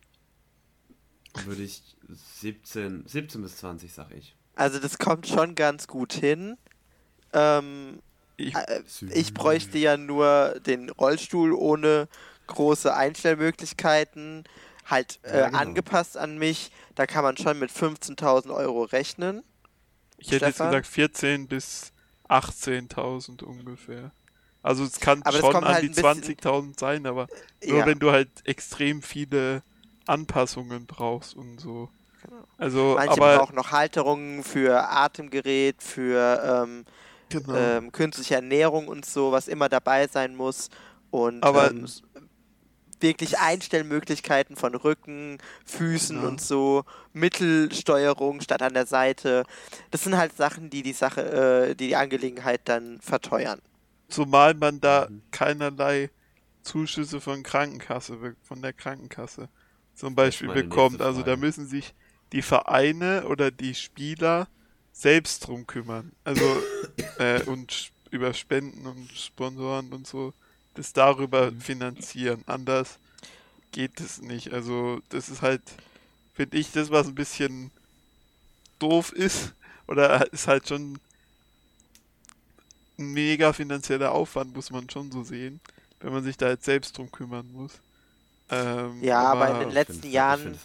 [SPEAKER 1] Würde ich 17, 17 bis 20, sag ich.
[SPEAKER 3] Also das kommt schon ganz gut hin. Ähm, ich, äh, ich bräuchte ja nur den Rollstuhl ohne große Einstellmöglichkeiten, halt äh, ja, genau. angepasst an mich. Da kann man schon mit 15.000 Euro rechnen.
[SPEAKER 4] Ich hätte Stefan. jetzt gesagt 14 bis 18.000 ungefähr. Also es kann aber schon an halt die 20.000 sein, aber nur ja. wenn du halt extrem viele Anpassungen brauchst und so.
[SPEAKER 3] Genau. Also, Manche aber, brauchen noch Halterungen für Atemgerät, für ähm, genau. ähm, künstliche Ernährung und so, was immer dabei sein muss. Und aber, ähm, wirklich Einstellmöglichkeiten von Rücken, Füßen ja. und so, Mittelsteuerung statt an der Seite. Das sind halt Sachen, die die Sache, äh, die die Angelegenheit dann verteuern.
[SPEAKER 4] Zumal man da mhm. keinerlei Zuschüsse von Krankenkasse, von der Krankenkasse zum Beispiel bekommt. Also da müssen sich die Vereine oder die Spieler selbst drum kümmern. Also äh, und über Spenden und Sponsoren und so das darüber mhm. finanzieren. Anders geht es nicht. Also das ist halt, finde ich, das, was ein bisschen doof ist. Oder ist halt schon ein mega finanzieller Aufwand, muss man schon so sehen, wenn man sich da jetzt selbst drum kümmern muss.
[SPEAKER 3] Ähm, ja, aber, aber, in den letzten Jahren,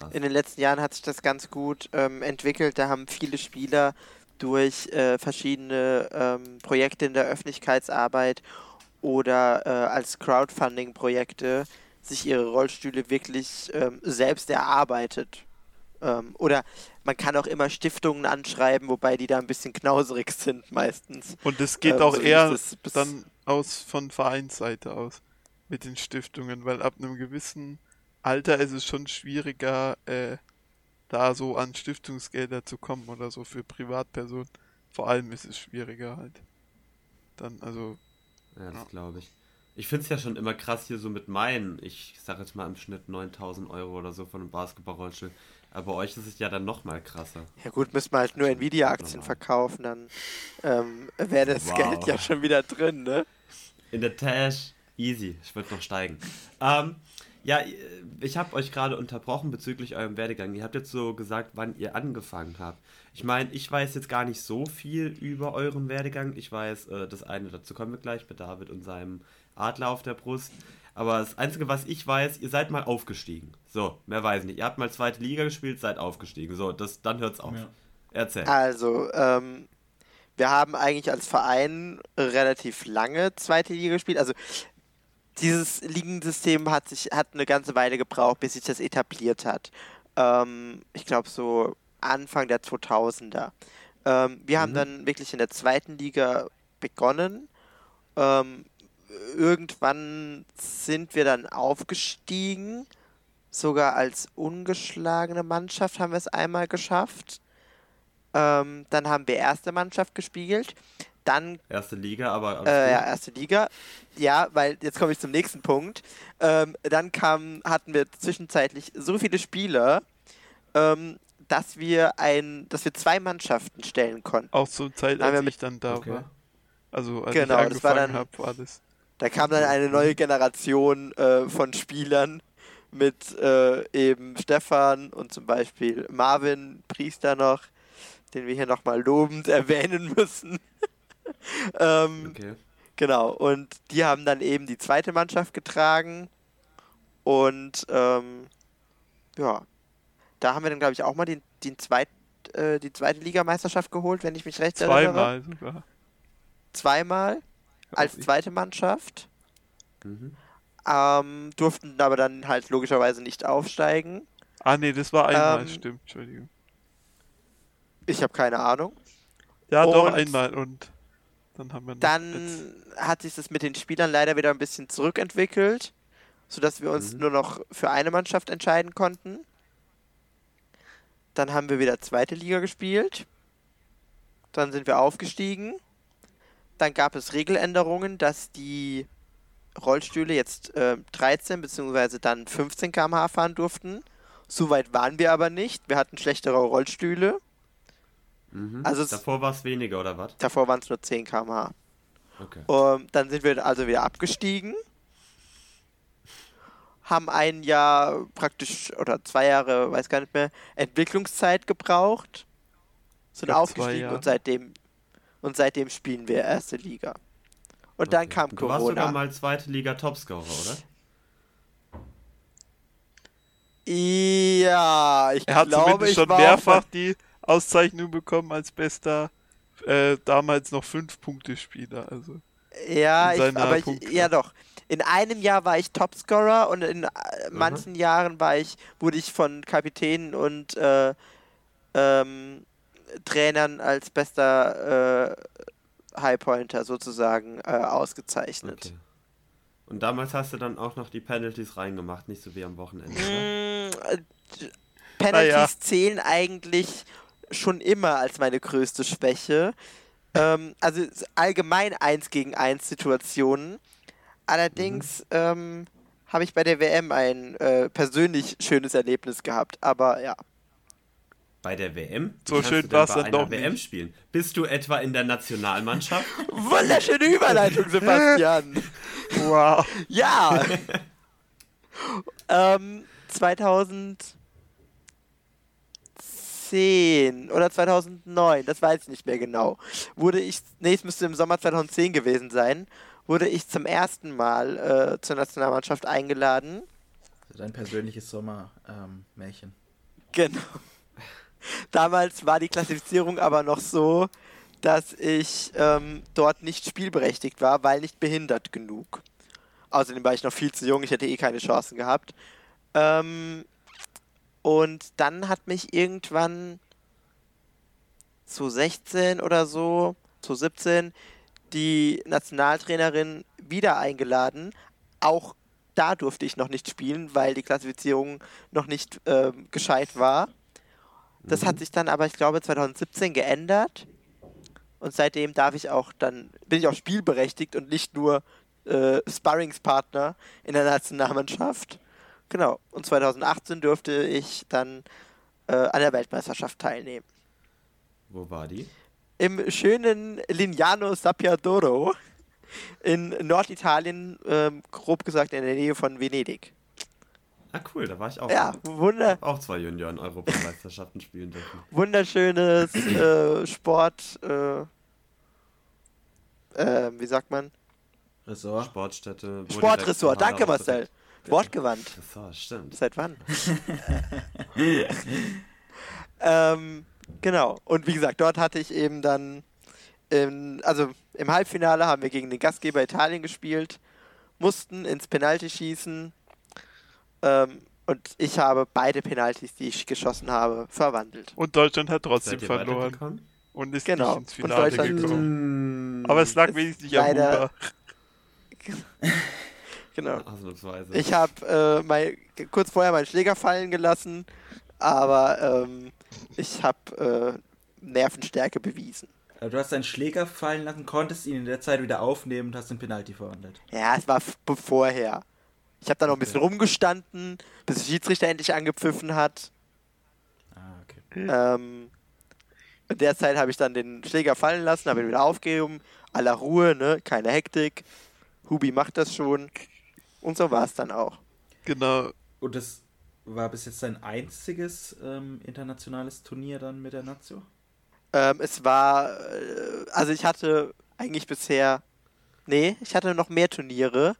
[SPEAKER 3] halt in den letzten Jahren hat sich das ganz gut ähm, entwickelt. Da haben viele Spieler durch äh, verschiedene ähm, Projekte in der Öffentlichkeitsarbeit oder äh, als Crowdfunding-Projekte sich ihre Rollstühle wirklich ähm, selbst erarbeitet. Ähm, oder man kann auch immer Stiftungen anschreiben, wobei die da ein bisschen knauserig sind meistens.
[SPEAKER 4] Und es geht ähm, auch so eher dann aus von Vereinsseite aus mit den Stiftungen, weil ab einem gewissen Alter ist es schon schwieriger, äh, da so an Stiftungsgelder zu kommen oder so für Privatpersonen. Vor allem ist es schwieriger halt. Dann, also
[SPEAKER 1] ja, das ja. glaube ich. Ich finde es ja schon immer krass hier so mit meinen, ich sage jetzt mal im Schnitt 9000 Euro oder so von einem Basketballrollstuhl. Aber bei euch ist es ja dann noch mal krasser.
[SPEAKER 3] Ja gut, müssen wir halt nur Nvidia-Aktien verkaufen, dann ähm, wäre das wow. Geld ja schon wieder drin, ne?
[SPEAKER 1] In der Tash, easy, ich würde noch steigen. Ähm, ja, ich habe euch gerade unterbrochen bezüglich eurem Werdegang. Ihr habt jetzt so gesagt, wann ihr angefangen habt. Ich meine, ich weiß jetzt gar nicht so viel über euren Werdegang. Ich weiß, äh, das eine, dazu kommen wir gleich, mit David und seinem Adler auf der Brust. Aber das Einzige, was ich weiß, ihr seid mal aufgestiegen. So, mehr weiß ich nicht. Ihr habt mal zweite Liga gespielt, seid aufgestiegen. So, das, dann hört's auf. Ja. Erzähl.
[SPEAKER 3] Also, ähm, wir haben eigentlich als Verein relativ lange zweite Liga gespielt. Also, dieses Ligensystem hat sich hat eine ganze Weile gebraucht, bis sich das etabliert hat. Ähm, ich glaube so Anfang der 2000er. Ähm, wir mhm. haben dann wirklich in der zweiten Liga begonnen. Ähm, irgendwann sind wir dann aufgestiegen. Sogar als ungeschlagene Mannschaft haben wir es einmal geschafft. Ähm, dann haben wir erste Mannschaft gespielt. Dann.
[SPEAKER 1] Erste Liga, aber.
[SPEAKER 3] Äh, ja, erste Liga. Ja, weil jetzt komme ich zum nächsten Punkt. Ähm, dann kam, hatten wir zwischenzeitlich so viele Spieler, ähm, dass wir ein, dass wir zwei Mannschaften stellen konnten.
[SPEAKER 4] Auch zur Zeit, als ich dann da okay. war. Also als
[SPEAKER 3] genau,
[SPEAKER 4] ich angefangen habe, war das.
[SPEAKER 3] Da kam dann eine neue Generation äh, von Spielern mit äh, eben Stefan und zum Beispiel Marvin Priester noch den wir hier nochmal lobend erwähnen müssen. ähm, okay. Genau, und die haben dann eben die zweite Mannschaft getragen. Und ähm, ja, da haben wir dann, glaube ich, auch mal den, den zweit, äh, die zweite Ligameisterschaft geholt, wenn ich mich recht
[SPEAKER 4] erinnere. Zweimal sogar.
[SPEAKER 3] Zweimal als zweite Mannschaft. Mhm. Ähm, durften aber dann halt logischerweise nicht aufsteigen.
[SPEAKER 4] Ah, nee, das war einmal, ähm, stimmt, Entschuldigung.
[SPEAKER 3] Ich habe keine Ahnung.
[SPEAKER 4] Ja, und doch einmal und dann haben wir
[SPEAKER 3] Dann hat sich das mit den Spielern leider wieder ein bisschen zurückentwickelt, sodass wir uns mhm. nur noch für eine Mannschaft entscheiden konnten. Dann haben wir wieder zweite Liga gespielt. Dann sind wir aufgestiegen. Dann gab es Regeländerungen, dass die Rollstühle jetzt äh, 13 bzw. dann 15 km/h fahren durften. So weit waren wir aber nicht. Wir hatten schlechtere Rollstühle.
[SPEAKER 1] Mhm. Also davor war es weniger, oder was?
[SPEAKER 3] Davor waren es nur 10 km/h. Okay. Um, dann sind wir also wieder abgestiegen. Haben ein Jahr praktisch, oder zwei Jahre, weiß gar nicht mehr, Entwicklungszeit gebraucht. Sind aufgestiegen und seitdem, und seitdem spielen wir erste Liga. Und okay. dann kam du Corona. Du warst
[SPEAKER 1] sogar mal zweite Liga Topscorer, oder?
[SPEAKER 3] Ja, ich
[SPEAKER 4] er hat
[SPEAKER 3] glaube,
[SPEAKER 4] ich schon mehrfach die Auszeichnung bekommen als bester äh, damals noch 5-Punkte-Spieler. Also
[SPEAKER 3] ja, ich, aber ich, ja doch. In einem Jahr war ich Topscorer und in äh, manchen mhm. Jahren war ich, wurde ich von Kapitänen und äh, ähm, Trainern als bester äh, Highpointer sozusagen äh, ausgezeichnet. Okay.
[SPEAKER 1] Und damals hast du dann auch noch die Penalties reingemacht, nicht so wie am Wochenende.
[SPEAKER 3] Mm, äh, Penalties ja. zählen eigentlich schon immer als meine größte Schwäche. Ähm, also allgemein 1 gegen 1 Situationen. Allerdings mhm. ähm, habe ich bei der WM ein äh, persönlich schönes Erlebnis gehabt. Aber ja.
[SPEAKER 1] Bei der WM?
[SPEAKER 4] So schön war es dann doch
[SPEAKER 1] WM nicht. spielen. Bist du etwa in der Nationalmannschaft?
[SPEAKER 3] Wunderschöne Überleitung, Sebastian.
[SPEAKER 4] wow.
[SPEAKER 3] Ja. ähm, 2010 oder 2009, das weiß ich nicht mehr genau, wurde ich, nee, es müsste im Sommer 2010 gewesen sein, wurde ich zum ersten Mal äh, zur Nationalmannschaft eingeladen.
[SPEAKER 2] Dein persönliches Sommermärchen. Ähm,
[SPEAKER 3] genau. Damals war die Klassifizierung aber noch so, dass ich ähm, dort nicht spielberechtigt war, weil nicht behindert genug. Außerdem war ich noch viel zu jung, ich hätte eh keine Chancen gehabt. Ähm, und dann hat mich irgendwann zu 16 oder so, zu 17, die Nationaltrainerin wieder eingeladen. Auch da durfte ich noch nicht spielen, weil die Klassifizierung noch nicht ähm, gescheit war. Das mhm. hat sich dann aber, ich glaube, 2017 geändert. Und seitdem darf ich auch dann, bin ich auch spielberechtigt und nicht nur äh, Sparringspartner in der Nationalmannschaft. Genau. Und 2018 durfte ich dann äh, an der Weltmeisterschaft teilnehmen.
[SPEAKER 1] Wo war die?
[SPEAKER 3] Im schönen Lignano Sappiadoro in Norditalien, ähm, grob gesagt in der Nähe von Venedig.
[SPEAKER 1] Ah, cool, da war ich auch.
[SPEAKER 3] Ja, wunder.
[SPEAKER 1] Auch zwei Junioren-Europameisterschaften spielen dürfen.
[SPEAKER 3] Wunderschönes äh, Sport. Äh, äh, wie sagt man?
[SPEAKER 1] Ressort. Sportstätte.
[SPEAKER 3] Sportressort, danke Marcel. Wortgewandt.
[SPEAKER 1] Ressort, stimmt.
[SPEAKER 3] Seit wann? ähm, genau. Und wie gesagt, dort hatte ich eben dann. In, also im Halbfinale haben wir gegen den Gastgeber Italien gespielt, mussten ins Penalty schießen ähm, und ich habe beide Penalties, die ich geschossen habe, verwandelt.
[SPEAKER 4] Und Deutschland hat trotzdem verloren. Und ist genau. nicht ins Finale gekommen. Aber es lag wenigstens nicht am Huber.
[SPEAKER 3] genau. Ich habe äh, kurz vorher meinen Schläger fallen gelassen, aber ähm, ich habe äh, Nervenstärke bewiesen.
[SPEAKER 2] du hast deinen Schläger fallen lassen, konntest ihn in der Zeit wieder aufnehmen und hast den Penalty verwandelt.
[SPEAKER 3] Ja, es war vorher. Ich habe da noch ein bisschen rumgestanden, bis der Schiedsrichter endlich angepfiffen hat.
[SPEAKER 2] Ah, okay.
[SPEAKER 3] Ähm, in der Zeit habe ich dann den Schläger fallen lassen, habe ihn wieder aufgegeben. Aller Ruhe, ne? Keine Hektik. Hubi macht das schon. Und so war es dann auch.
[SPEAKER 4] Genau.
[SPEAKER 2] Und das war bis jetzt dein einziges ähm, internationales Turnier dann mit der Nazio?
[SPEAKER 3] Ähm, es war, äh, also ich hatte eigentlich bisher, nee, ich hatte noch mehr Turniere,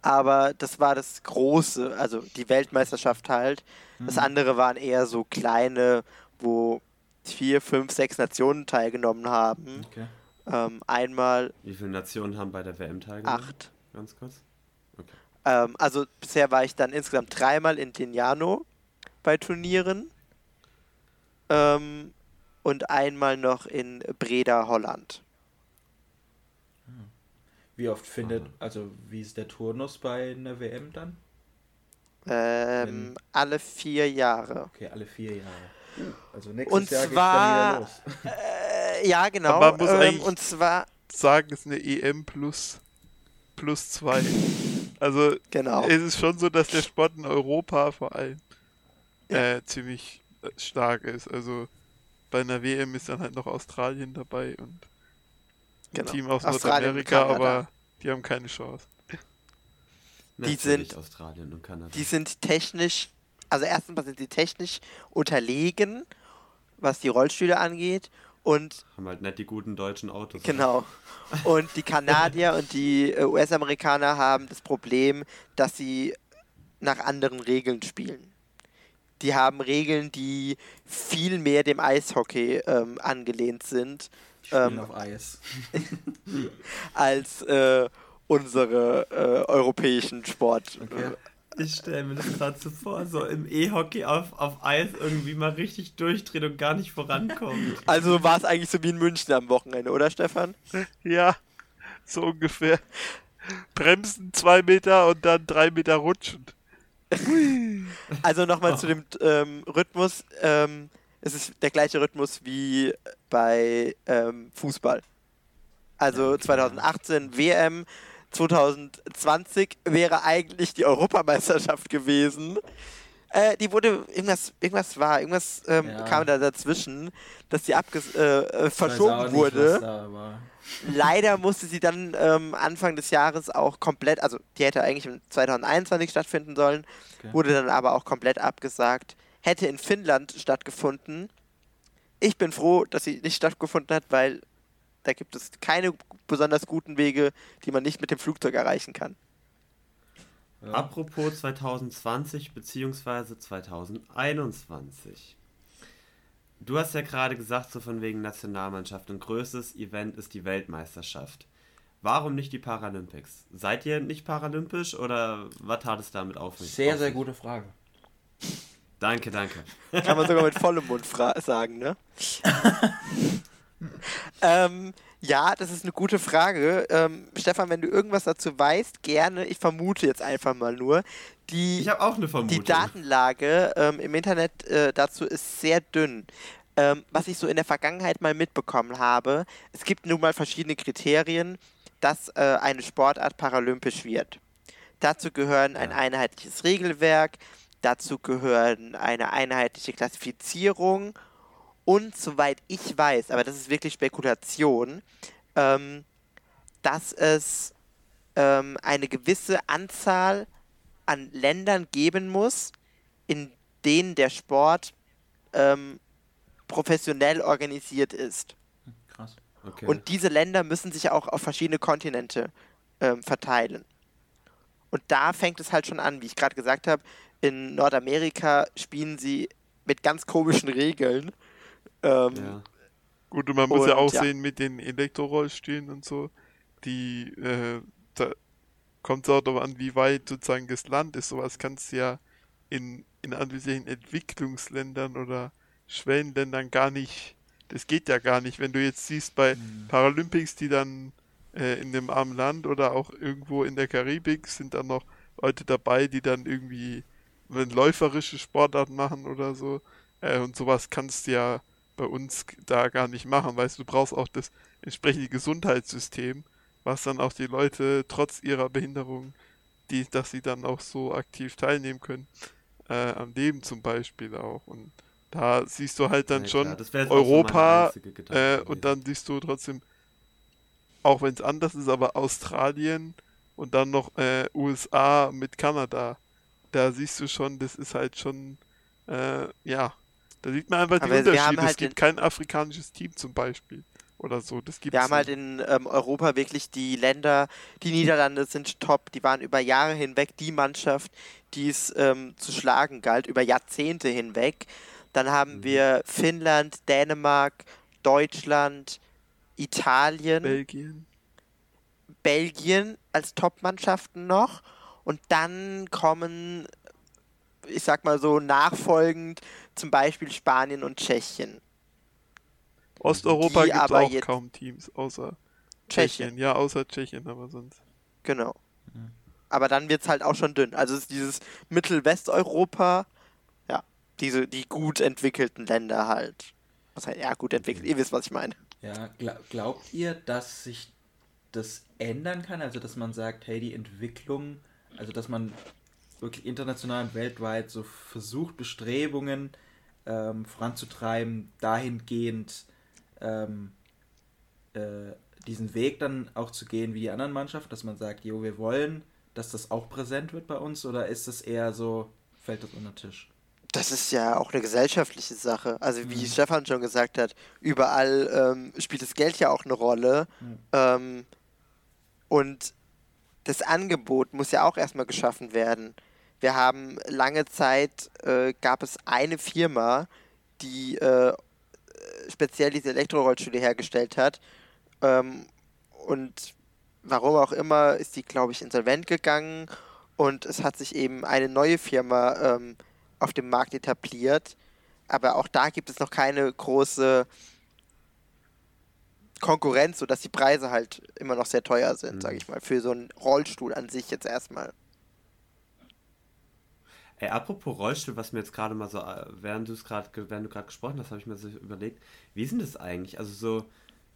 [SPEAKER 3] aber das war das große, also die Weltmeisterschaft halt. Das
[SPEAKER 2] Mhm.
[SPEAKER 3] andere waren eher so kleine, wo vier, fünf, sechs Nationen teilgenommen haben.
[SPEAKER 2] Okay.
[SPEAKER 3] Ähm, einmal
[SPEAKER 1] Wie viele Nationen haben bei der WM teilgenommen?
[SPEAKER 3] acht.
[SPEAKER 1] Ganz kurz.
[SPEAKER 3] Ähm, also bisher war ich dann insgesamt dreimal in Lignano bei Turnieren. Ähm, und einmal noch in Breda, Holland.
[SPEAKER 2] Wie oft findet, also wie ist der Turnus bei einer WM dann?
[SPEAKER 3] Ähm,
[SPEAKER 2] Wenn-
[SPEAKER 3] alle vier Jahre.
[SPEAKER 2] Okay, alle vier Jahre. Also nächstes
[SPEAKER 3] Und
[SPEAKER 2] Jahr geht's
[SPEAKER 3] zwar-
[SPEAKER 2] dann wieder los.
[SPEAKER 3] Äh, ja, genau.
[SPEAKER 4] Aber man muss
[SPEAKER 3] ähm,
[SPEAKER 4] eigentlich-
[SPEAKER 3] und zwar,
[SPEAKER 4] Sagen es eine EM plus, plus zwei. Also
[SPEAKER 3] genau.
[SPEAKER 4] es ist schon so, dass der Sport in Europa vor allem äh, ziemlich äh, stark ist. Also bei einer WM ist dann halt noch Australien dabei und ein
[SPEAKER 3] genau.
[SPEAKER 4] Team aus
[SPEAKER 3] Australien
[SPEAKER 4] Nordamerika, aber die haben keine Chance.
[SPEAKER 1] Natürlich
[SPEAKER 3] sind-
[SPEAKER 1] Australien und Kanada.
[SPEAKER 3] Die sind technisch, also erstens mal sind sie technisch unterlegen, was die Rollstühle angeht. Und
[SPEAKER 1] haben halt nicht die guten deutschen Autos.
[SPEAKER 3] Genau. Und die Kanadier und die äh, US-Amerikaner haben das Problem, dass sie nach anderen Regeln spielen. Die haben Regeln, die viel mehr dem Eishockey ähm, angelehnt sind, ähm,
[SPEAKER 2] auf Eis.
[SPEAKER 3] als äh, unsere äh, europäischen Sport.
[SPEAKER 2] Okay.
[SPEAKER 1] Ich stelle mir das gerade so vor, so im E-Hockey auf, auf Eis irgendwie mal richtig durchdreht und gar nicht vorankommt.
[SPEAKER 3] Also war es eigentlich so wie in München am Wochenende, oder Stefan?
[SPEAKER 4] Ja, so ungefähr. Bremsen zwei Meter und dann drei Meter rutschend.
[SPEAKER 3] Also nochmal zu dem ähm, Rhythmus. Ähm, es ist der gleiche Rhythmus wie bei ähm, Fußball. Also 2018 WM, 2020 wäre eigentlich die Europameisterschaft gewesen. Äh, die wurde, irgendwas, irgendwas war, irgendwas ähm,
[SPEAKER 2] Ja.
[SPEAKER 3] kam da dazwischen, dass die abges äh, äh, verschoben wurde. Leider musste sie dann ähm, Anfang des Jahres auch komplett, also die hätte eigentlich im 2021 stattfinden sollen,
[SPEAKER 2] Okay.
[SPEAKER 3] wurde dann aber auch komplett abgesagt. Hätte in Finnland stattgefunden. Ich bin froh, dass sie nicht stattgefunden hat, weil da gibt es keine besonders guten Wege, die man nicht mit dem Flugzeug erreichen kann.
[SPEAKER 2] Ja.
[SPEAKER 1] Apropos 2020 bzw. 2021. Du hast ja gerade gesagt, so von wegen Nationalmannschaft, ein größtes Event ist die Weltmeisterschaft. Warum nicht die Paralympics? Seid ihr nicht paralympisch oder was hat es damit auf sich?
[SPEAKER 2] Sehr, sehr gute Frage.
[SPEAKER 1] Danke, danke.
[SPEAKER 3] Kann man sogar mit vollem Mund sagen, ne? ähm, ja, das ist eine gute Frage. Ähm, Stefan, wenn du irgendwas dazu weißt, gerne. Ich vermute jetzt einfach mal nur. Die,
[SPEAKER 1] Ich habe auch eine Vermutung.
[SPEAKER 3] die Datenlage ähm, im Internet äh, dazu ist sehr dünn. Ähm, was ich so in der Vergangenheit mal mitbekommen habe, es gibt nun mal verschiedene Kriterien, dass äh, eine Sportart paralympisch wird. Dazu gehören ein
[SPEAKER 1] Ja.
[SPEAKER 3] einheitliches Regelwerk, dazu gehören eine einheitliche Klassifizierung und soweit ich weiß, aber das ist wirklich Spekulation, ähm, dass es ähm, eine gewisse Anzahl an Ländern geben muss, in denen der Sport ähm, professionell organisiert ist.
[SPEAKER 2] Krass.
[SPEAKER 1] okay.
[SPEAKER 3] Und diese Länder müssen sich auch auf verschiedene Kontinente ähm, verteilen. Und da fängt es halt schon an, wie ich gerade gesagt habe, in Nordamerika spielen sie mit ganz komischen Regeln. Ähm,
[SPEAKER 1] ja.
[SPEAKER 4] Gut, und man muss ja
[SPEAKER 3] Und,
[SPEAKER 4] auch
[SPEAKER 3] ja.
[SPEAKER 4] sehen mit den Elektrorollstühlen und so, die, äh, da kommt es auch darauf an, wie weit sozusagen das Land ist. Sowas kannst du ja in, in Anführungszeichen Entwicklungsländern oder Schwellenländern gar nicht, das geht ja gar nicht. Wenn du jetzt siehst bei Paralympics, die dann äh, in einem armen Land oder auch irgendwo in der Karibik sind dann noch Leute dabei, die dann irgendwie eine läuferische Sportart machen oder so. Äh, und sowas kannst du ja bei uns da gar nicht machen. Weißt du, du brauchst auch das entsprechende Gesundheitssystem, was dann auch die Leute trotz ihrer Behinderung, die, dass sie dann auch so aktiv teilnehmen können, äh, am Leben zum Beispiel auch. Und da siehst du halt dann
[SPEAKER 1] Ja,
[SPEAKER 4] schon
[SPEAKER 1] so
[SPEAKER 4] Europa
[SPEAKER 1] Gedanke
[SPEAKER 4] äh, und dann siehst du trotzdem, auch wenn es anders ist, aber Australien und dann noch äh, USA mit Kanada. Da siehst du schon, das ist halt schon, äh, ja, Da sieht man einfach
[SPEAKER 3] Aber wir haben
[SPEAKER 4] Unterschiede. es
[SPEAKER 3] halt
[SPEAKER 4] gibt
[SPEAKER 3] in-
[SPEAKER 4] kein afrikanisches Team zum Beispiel. Oder so. Das gibt's
[SPEAKER 3] Wir haben halt in ähm, Europa wirklich die Länder, die Niederlande sind top, die waren über Jahre hinweg die Mannschaft, die es ähm, zu schlagen galt, über Jahrzehnte hinweg. Dann haben wir Finnland, Dänemark, Deutschland, Italien,
[SPEAKER 4] Belgien.
[SPEAKER 3] Belgien als Top-Mannschaften noch. Und dann kommen, ich sag mal so, nachfolgend zum Beispiel Spanien und Tschechien.
[SPEAKER 4] Osteuropa gibt es
[SPEAKER 3] aber
[SPEAKER 4] auch
[SPEAKER 3] jetzt-
[SPEAKER 4] kaum Teams, außer
[SPEAKER 3] Tschechien.
[SPEAKER 4] Tschechien. Ja, außer Tschechien, aber sonst.
[SPEAKER 3] Genau. Aber dann wird es halt auch schon dünn. Also ist dieses Mittelwesteuropa, ja, diese, die gut entwickelten Länder halt. Was heißt, ja, gut entwickelt, ihr wisst, was ich meine.
[SPEAKER 2] Ja, gla glaubt ihr, dass sich das ändern kann? Also, dass man sagt, hey, die Entwicklung, also dass man wirklich international und weltweit so versucht, Bestrebungen ähm, voranzutreiben, dahingehend ähm, äh, diesen Weg dann auch zu gehen wie die anderen Mannschaften, dass man sagt, jo, wir wollen, dass das auch präsent wird bei uns, oder ist das eher so, fällt das unter den Tisch?
[SPEAKER 3] Das ist ja auch eine gesellschaftliche Sache. Also wie Stefan schon gesagt hat, überall ähm, spielt das Geld ja auch eine Rolle. Ähm, und das Angebot muss ja auch erstmal geschaffen werden. Wir haben lange Zeit, äh, gab es eine Firma, die äh, speziell diese Elektrorollstühle hergestellt hat. Ähm, und warum auch immer ist die, glaube ich, insolvent gegangen. Und es hat sich eben eine neue Firma ähm, auf dem Markt etabliert. Aber auch da gibt es noch keine große Konkurrenz, sodass die Preise halt immer noch sehr teuer sind, sage ich mal, für so einen Rollstuhl an sich jetzt erstmal.
[SPEAKER 1] Ey, apropos Rollstuhl, was mir jetzt gerade mal so, äh, während du es gerade, während du gerade gesprochen hast, habe ich mir so überlegt, wie denn das eigentlich? Also so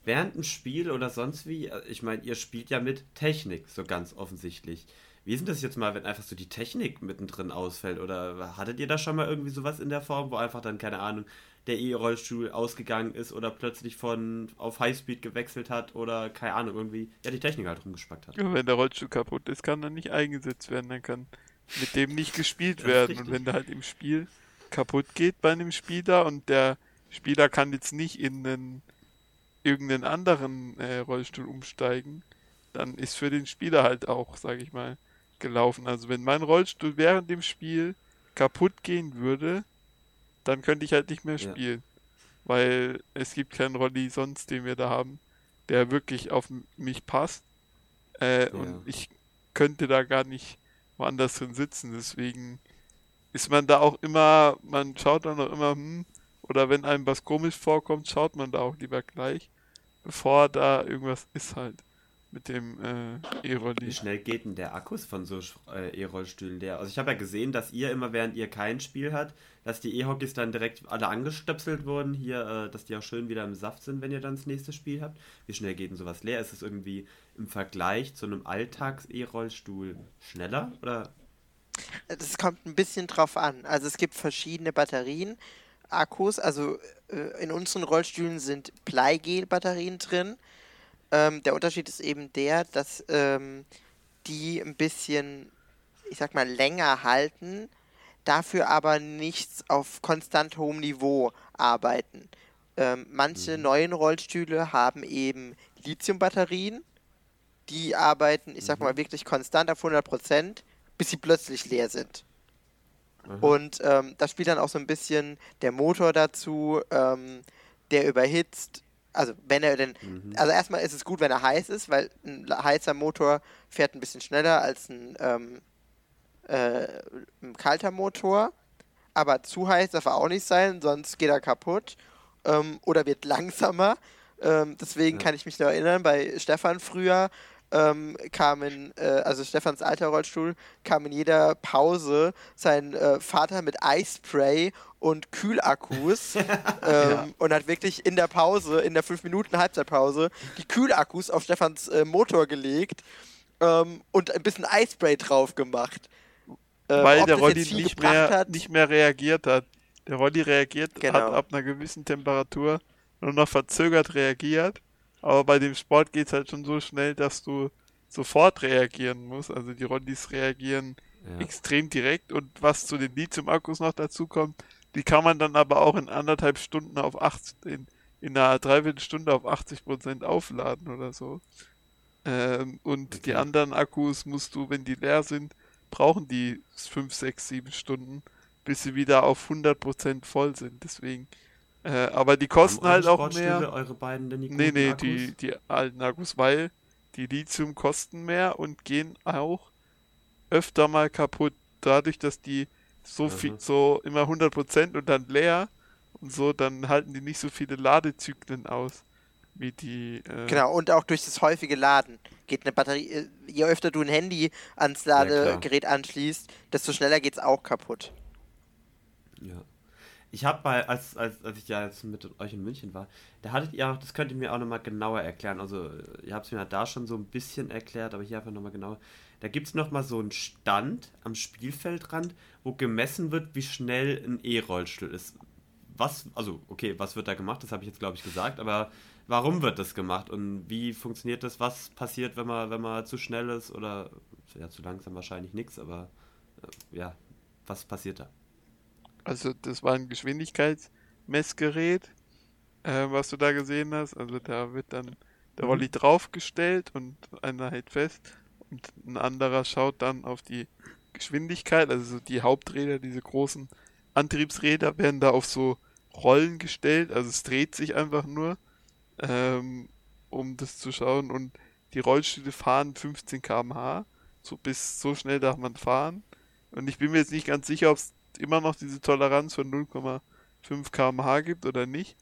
[SPEAKER 1] während ein Spiel oder sonst wie, äh, ich meine, ihr spielt ja mit Technik, so ganz offensichtlich. Wie denn das jetzt mal, wenn einfach so die Technik mittendrin ausfällt? Oder hattet ihr da schon mal irgendwie sowas in der Form, wo einfach dann, keine Ahnung, der E-Rollstuhl ausgegangen ist oder plötzlich von auf Highspeed gewechselt hat oder keine Ahnung, irgendwie, ja, die Technik halt rumgespackt hat?
[SPEAKER 4] Ja, wenn der Rollstuhl kaputt ist, kann er nicht eingesetzt werden. Dann kann mit dem nicht gespielt werden. Und wenn der halt im Spiel kaputt geht bei einem Spieler und der Spieler kann jetzt nicht in einen, irgendeinen anderen äh, Rollstuhl umsteigen, dann ist für den Spieler halt auch, sage ich mal, gelaufen. Also wenn mein Rollstuhl während dem Spiel kaputt gehen würde, dann könnte ich halt nicht mehr
[SPEAKER 1] Ja.
[SPEAKER 4] spielen. Weil es gibt keinen Rolli sonst, den wir da haben, der wirklich auf mich passt. Äh,
[SPEAKER 1] Ja.
[SPEAKER 4] Und ich könnte da gar nicht woanders drin sitzen. Deswegen ist man da auch immer, man schaut dann auch immer, hm, oder wenn einem was komisch vorkommt, schaut man da auch lieber gleich, bevor da irgendwas ist halt mit dem äh,
[SPEAKER 1] Wie
[SPEAKER 4] E-Rolli.
[SPEAKER 1] schnell geht denn der Akkus von so äh, E-Rollstühlen leer? Also ich habe ja gesehen, dass ihr immer, während ihr kein Spiel habt, dass die E-Hockeys dann direkt alle angestöpselt wurden, hier, äh, dass die auch schön wieder im Saft sind, wenn ihr dann das nächste Spiel habt. Wie schnell geht denn sowas leer? Ist es irgendwie im Vergleich zu einem Alltags-E-Rollstuhl schneller? Oder
[SPEAKER 3] Das kommt ein bisschen drauf an. Also es gibt verschiedene Batterien, Akkus. Also äh, in unseren Rollstühlen sind Bleigel-Batterien drin. Ähm, der Unterschied ist eben der, dass ähm, die ein bisschen, ich sag mal, länger halten, dafür aber nichts auf konstant hohem Niveau arbeiten. Ähm, manche neuen Rollstühle haben eben Lithium-Batterien. Die arbeiten, ich sag mal, wirklich konstant auf 100%, bis sie plötzlich leer sind. Und ähm, da spielt dann auch so ein bisschen der Motor dazu, ähm, der überhitzt. Also wenn er denn, also erstmal ist es gut, wenn er heiß ist, weil ein heißer Motor fährt ein bisschen schneller als ein, ähm, äh, ein kalter Motor. Aber zu heiß darf er auch nicht sein, sonst geht er kaputt ähm, oder wird langsamer. Ähm, deswegen kann ich mich noch erinnern, bei Stefan früher ähm, kam in, äh, also Stefans alter Rollstuhl, kam in jeder Pause sein äh, Vater mit Eispray und Kühlakkus ähm, und hat wirklich in der Pause, in der 5 Minuten Halbzeitpause, die Kühlakkus auf Stefans äh, Motor gelegt ähm, und ein bisschen Eispray drauf gemacht. Ähm,
[SPEAKER 4] Weil der Rolli nicht mehr,
[SPEAKER 3] hat,
[SPEAKER 4] nicht mehr reagiert hat. Der Rolli reagiert,
[SPEAKER 3] Genau.
[SPEAKER 4] hat ab einer gewissen Temperatur nur noch verzögert reagiert. Aber bei dem Sport geht es halt schon so schnell, dass du sofort reagieren musst. Also die Rollis reagieren
[SPEAKER 1] Ja.
[SPEAKER 4] extrem direkt. Und was zu den Lithium-Akkus noch dazu kommt, Die kann man dann aber auch in anderthalb Stunden auf 80, in, in einer Dreiviertelstunde auf 80% aufladen oder so. Ähm, und okay. die anderen Akkus musst du, wenn die leer sind, brauchen die 5, 6, 7 Stunden, bis sie wieder auf 100% voll sind. Deswegen. Äh, aber die kosten halt auch mehr.
[SPEAKER 1] Eure beiden
[SPEAKER 4] nee, nee, die, die alten Akkus, weil die Lithium kosten mehr und gehen auch öfter mal kaputt, dadurch, dass die so mhm. viel, so immer 100% und dann leer und so, dann halten die nicht so viele Ladezyklen aus wie die.
[SPEAKER 3] Äh genau, und auch durch das häufige Laden geht eine Batterie. Äh, je öfter du ein Handy ans Ladegerät ja, anschließt, desto schneller geht es auch kaputt.
[SPEAKER 1] Ja. Ich habe bei, als, als, als ich ja jetzt mit euch in München war, da hattet ihr auch, das könnt ihr mir auch nochmal genauer erklären. Also, ihr habt es mir da schon so ein bisschen erklärt, aber hier einfach nochmal genauer. Da gibt es nochmal so einen Stand am Spielfeldrand, wo gemessen wird, wie schnell ein E-Rollstuhl ist. Was, also, okay, was wird da gemacht? Das habe ich jetzt, glaube ich, gesagt, aber warum wird das gemacht und wie funktioniert das? Was passiert, wenn man, wenn man zu schnell ist oder ja, zu langsam wahrscheinlich nichts, aber äh, ja, was passiert da?
[SPEAKER 4] Also das war ein Geschwindigkeitsmessgerät, äh, was du da gesehen hast. Also da wird dann der Rolli mhm. draufgestellt und einer hält fest und ein anderer schaut dann auf die Geschwindigkeit, also die Haupträder, diese großen Antriebsräder werden da auf so Rollen gestellt, also es dreht sich einfach nur ähm, um das zu schauen. Und die Rollstühle fahren 15 km/h. So bis so schnell darf man fahren. Und ich bin mir jetzt nicht ganz sicher, ob es immer noch diese Toleranz von 0,5 km/h gibt oder nicht.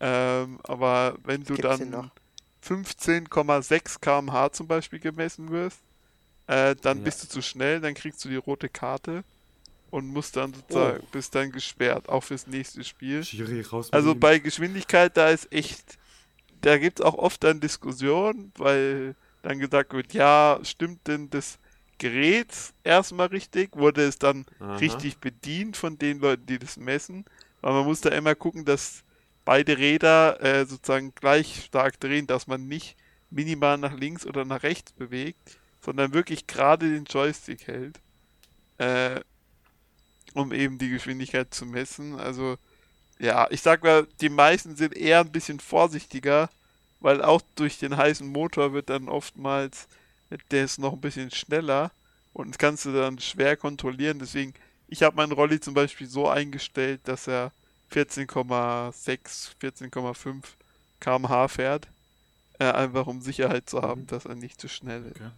[SPEAKER 4] Ähm, aber wenn du dann 15,6 km/h zum Beispiel gemessen wirst, äh, dann ja. bist du zu schnell, dann kriegst du die rote Karte und musst dann sozusagen, oh. bist dann gesperrt, auch fürs nächste Spiel. also bei Geschwindigkeit, da ist echt da gibt es auch oft dann Diskussionen, weil dann gesagt wird, ja, stimmt denn das Gerät erstmal richtig? Wurde es dann Aha. richtig bedient von den Leuten, die das messen? Weil man muss da immer gucken, dass beide Räder äh, sozusagen gleich stark drehen, dass man nicht minimal nach links oder nach rechts bewegt, sondern wirklich gerade den Joystick hält, äh, um eben die Geschwindigkeit zu messen. Also ja, ich sag mal, die meisten sind eher ein bisschen vorsichtiger, weil auch durch den heißen Motor wird dann oftmals, der ist noch ein bisschen schneller und kannst du dann schwer kontrollieren. Deswegen, ich habe meinen Rolli zum Beispiel so eingestellt, dass er 14,6, 14,5 km/h fährt. Äh, einfach um Sicherheit zu haben, mhm. dass er nicht zu schnell ist. Okay.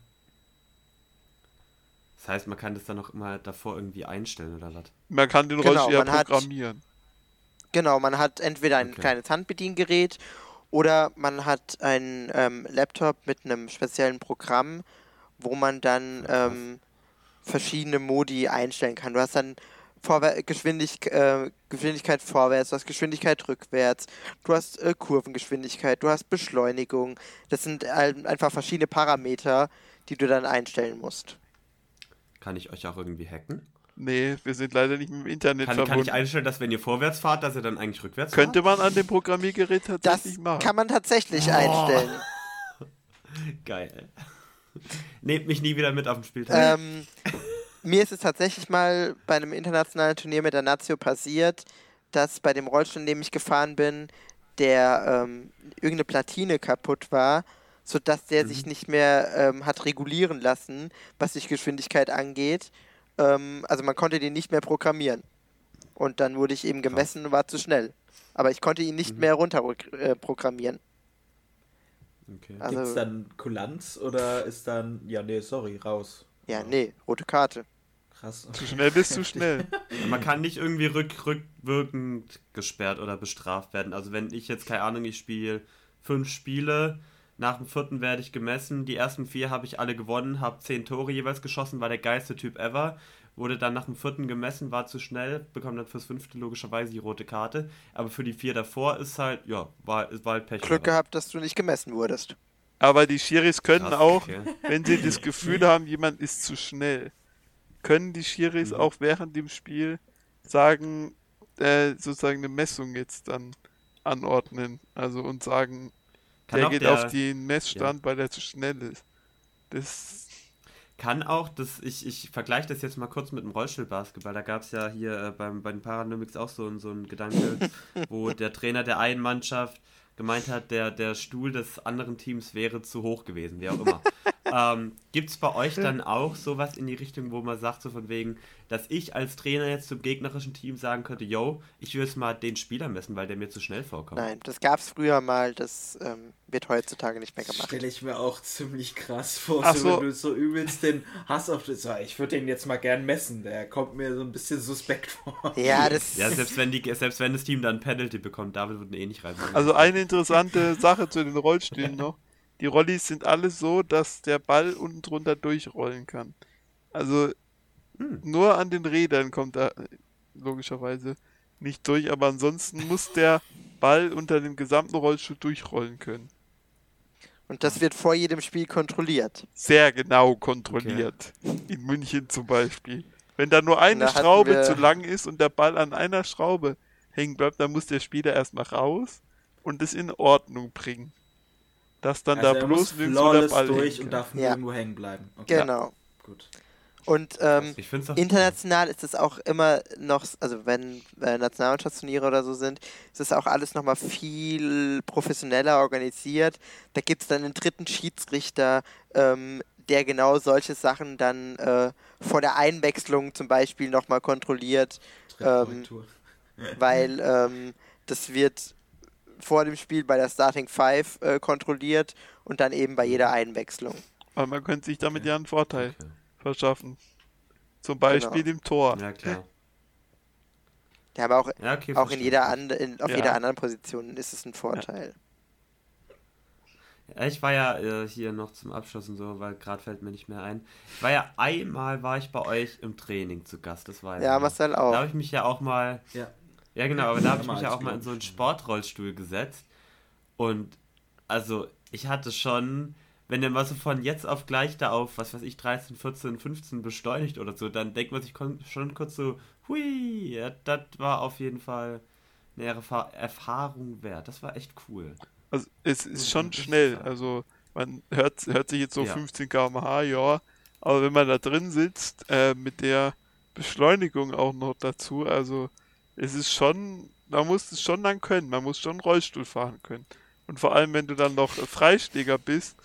[SPEAKER 1] Das heißt, man kann das dann auch immer davor irgendwie einstellen oder was?
[SPEAKER 4] Man kann den genau, Rollstuhl ja programmieren. Hat
[SPEAKER 3] Genau, man hat entweder ein okay. kleines Handbediengerät oder man hat einen ähm, Laptop mit einem speziellen Programm, wo man dann ähm, verschiedene Modi einstellen kann. Du hast dann Vorwär Geschwindig äh, Geschwindigkeit vorwärts, du hast Geschwindigkeit rückwärts, du hast äh, Kurvengeschwindigkeit, du hast Beschleunigung. Das sind äh, einfach verschiedene Parameter, die du dann einstellen musst.
[SPEAKER 1] Kann ich euch auch irgendwie hacken?
[SPEAKER 4] Nee, wir sind leider nicht mit dem Internet
[SPEAKER 1] kann, verbunden. Kann ich einstellen, dass wenn ihr vorwärts fahrt, dass ihr dann eigentlich rückwärts
[SPEAKER 4] Könnte fahrt? man an dem Programmiergerät tatsächlich
[SPEAKER 3] das
[SPEAKER 4] machen.
[SPEAKER 3] kann man tatsächlich oh. einstellen.
[SPEAKER 1] Geil. Nehmt mich nie wieder mit auf dem Spieltag.
[SPEAKER 3] Ähm, mir ist es tatsächlich mal bei einem internationalen Turnier mit der Nazio passiert, dass bei dem Rollstuhl, in dem ich gefahren bin, der ähm, irgendeine Platine kaputt war, sodass der mhm. sich nicht mehr ähm, hat regulieren lassen, was die Geschwindigkeit angeht ähm, also man konnte den nicht mehr programmieren. Und dann wurde ich eben gemessen und war zu schnell. Aber ich konnte ihn nicht mhm. mehr runter äh, programmieren.
[SPEAKER 2] Okay. Also, Gibt es dann Kulanz oder ist dann, ja, nee, sorry, raus?
[SPEAKER 3] Ja, nee, rote Karte.
[SPEAKER 4] Krass. Zu schnell bist du schnell.
[SPEAKER 1] Man kann nicht irgendwie rück, rückwirkend gesperrt oder bestraft werden. Also wenn ich jetzt, keine Ahnung, ich spiele fünf Spiele, nach dem vierten werde ich gemessen. Die ersten vier habe ich alle gewonnen, habe zehn Tore jeweils geschossen, war der geilste Typ ever. Wurde dann nach dem vierten gemessen, war zu schnell, bekommt dann fürs fünfte logischerweise die rote Karte. Aber für die vier davor ist halt, ja, war, war halt Pech.
[SPEAKER 3] Glück gehabt, dass du nicht gemessen wurdest.
[SPEAKER 4] Aber die Schiris können Krass, auch, okay. wenn sie das Gefühl haben, jemand ist zu schnell, können die Schiris mhm. auch während dem Spiel sagen, äh, sozusagen eine Messung jetzt dann anordnen. Also und sagen, der geht der, auf den Messstand, ja. weil er zu schnell ist. Das
[SPEAKER 1] kann auch, dass ich, ich vergleiche das jetzt mal kurz mit dem Rollstuhlbasketball. Da gab es ja hier äh, beim, bei den Paralympics auch so, so einen Gedanke, wo der Trainer der einen Mannschaft gemeint hat, der, der Stuhl des anderen Teams wäre zu hoch gewesen, wie auch immer. Ähm, Gibt es bei euch dann auch sowas in die Richtung, wo man sagt, so von wegen, dass ich als Trainer jetzt zum gegnerischen Team sagen könnte, yo, ich will jetzt mal den Spieler messen, weil der mir zu schnell vorkommt?
[SPEAKER 3] Nein, das gab es früher mal, das ähm, wird heutzutage nicht mehr gemacht.
[SPEAKER 2] Stelle ich mir auch ziemlich krass vor,
[SPEAKER 4] Ach
[SPEAKER 2] so,
[SPEAKER 4] so.
[SPEAKER 2] wenn du so übelst den Hass auf das. Ich würde den jetzt mal gern messen, der kommt mir so ein bisschen suspekt vor.
[SPEAKER 3] Ja, das
[SPEAKER 1] Ja, selbst wenn, die, selbst wenn das Team dann Penalty bekommt, David würde eh nicht rein.
[SPEAKER 4] Also eine interessante Sache zu den Rollstühlen noch. Die Rollis sind alle so, dass der Ball unten drunter durchrollen kann. Also
[SPEAKER 1] Hm.
[SPEAKER 4] nur an den Rädern kommt er logischerweise nicht durch, aber ansonsten muss der Ball unter dem gesamten Rollstuhl durchrollen können.
[SPEAKER 3] und das wird vor jedem Spiel kontrolliert.
[SPEAKER 4] Sehr genau kontrolliert. In München zum Beispiel. Wenn da nur eine
[SPEAKER 3] Da
[SPEAKER 4] Schraube
[SPEAKER 3] wir-
[SPEAKER 4] zu lang ist und der Ball an einer Schraube hängen bleibt, dann muss der Spieler erstmal raus und es in Ordnung bringen. Dass dann
[SPEAKER 2] Also
[SPEAKER 4] da bloß nirgendwo der Ball
[SPEAKER 2] durch und darf nur
[SPEAKER 3] Ja.
[SPEAKER 2] irgendwo hängen bleiben. Okay,
[SPEAKER 3] Genau.
[SPEAKER 2] gut.
[SPEAKER 3] Und ähm, international ist es auch immer noch, also wenn äh, Nationalmannschaftsturniere oder so sind, ist es auch alles nochmal viel professioneller organisiert. Da gibt es dann einen dritten Schiedsrichter, ähm, der genau solche Sachen dann äh, vor der Einwechslung zum Beispiel nochmal kontrolliert,
[SPEAKER 2] Trittkorrektur.
[SPEAKER 3] weil ähm, das wird vor dem Spiel bei der Starting Five äh, kontrolliert und dann eben bei jeder Einwechslung.
[SPEAKER 4] Aber man könnte sich damit ja einen Vorteil
[SPEAKER 1] Okay.
[SPEAKER 4] verschaffen. Zum Beispiel
[SPEAKER 3] Genau.
[SPEAKER 4] im Tor.
[SPEAKER 1] Ja, klar.
[SPEAKER 3] Ja, aber auch,
[SPEAKER 1] Ja, okay,
[SPEAKER 3] auch in jeder and, in, auf
[SPEAKER 4] Ja.
[SPEAKER 3] jeder anderen Position ist es ein Vorteil.
[SPEAKER 1] Ja, ich war ja äh, hier noch zum Abschluss und so, weil gerade fällt mir nicht mehr ein. Ich war ja einmal war ich bei euch im Training zu Gast, das war
[SPEAKER 3] Ja, Marcel
[SPEAKER 1] Da
[SPEAKER 3] auch.
[SPEAKER 1] habe ich mich ja auch mal,
[SPEAKER 2] Ja.
[SPEAKER 1] Ja genau, aber da habe ich mich ja auch mal in so einen. Sportrollstuhl gesetzt und also ich hatte schon, wenn der mal so von jetzt auf gleich da auf, was weiß ich, 13, 14, 15 beschleunigt oder so, dann denkt man sich schon kurz so, hui, ja, das war auf jeden Fall eine Erfa Erfahrung wert. Das war echt cool.
[SPEAKER 4] Also es ist schon schnell. Also man hört, hört sich jetzt so
[SPEAKER 1] Ja.
[SPEAKER 4] 15 km/h, ja. Aber wenn man da drin sitzt, äh, mit der Beschleunigung auch noch dazu, also es ist schon, man muss es schon dann können. Man muss schon Rollstuhl fahren können. Und vor allem, wenn du dann noch äh, Freisteger bist,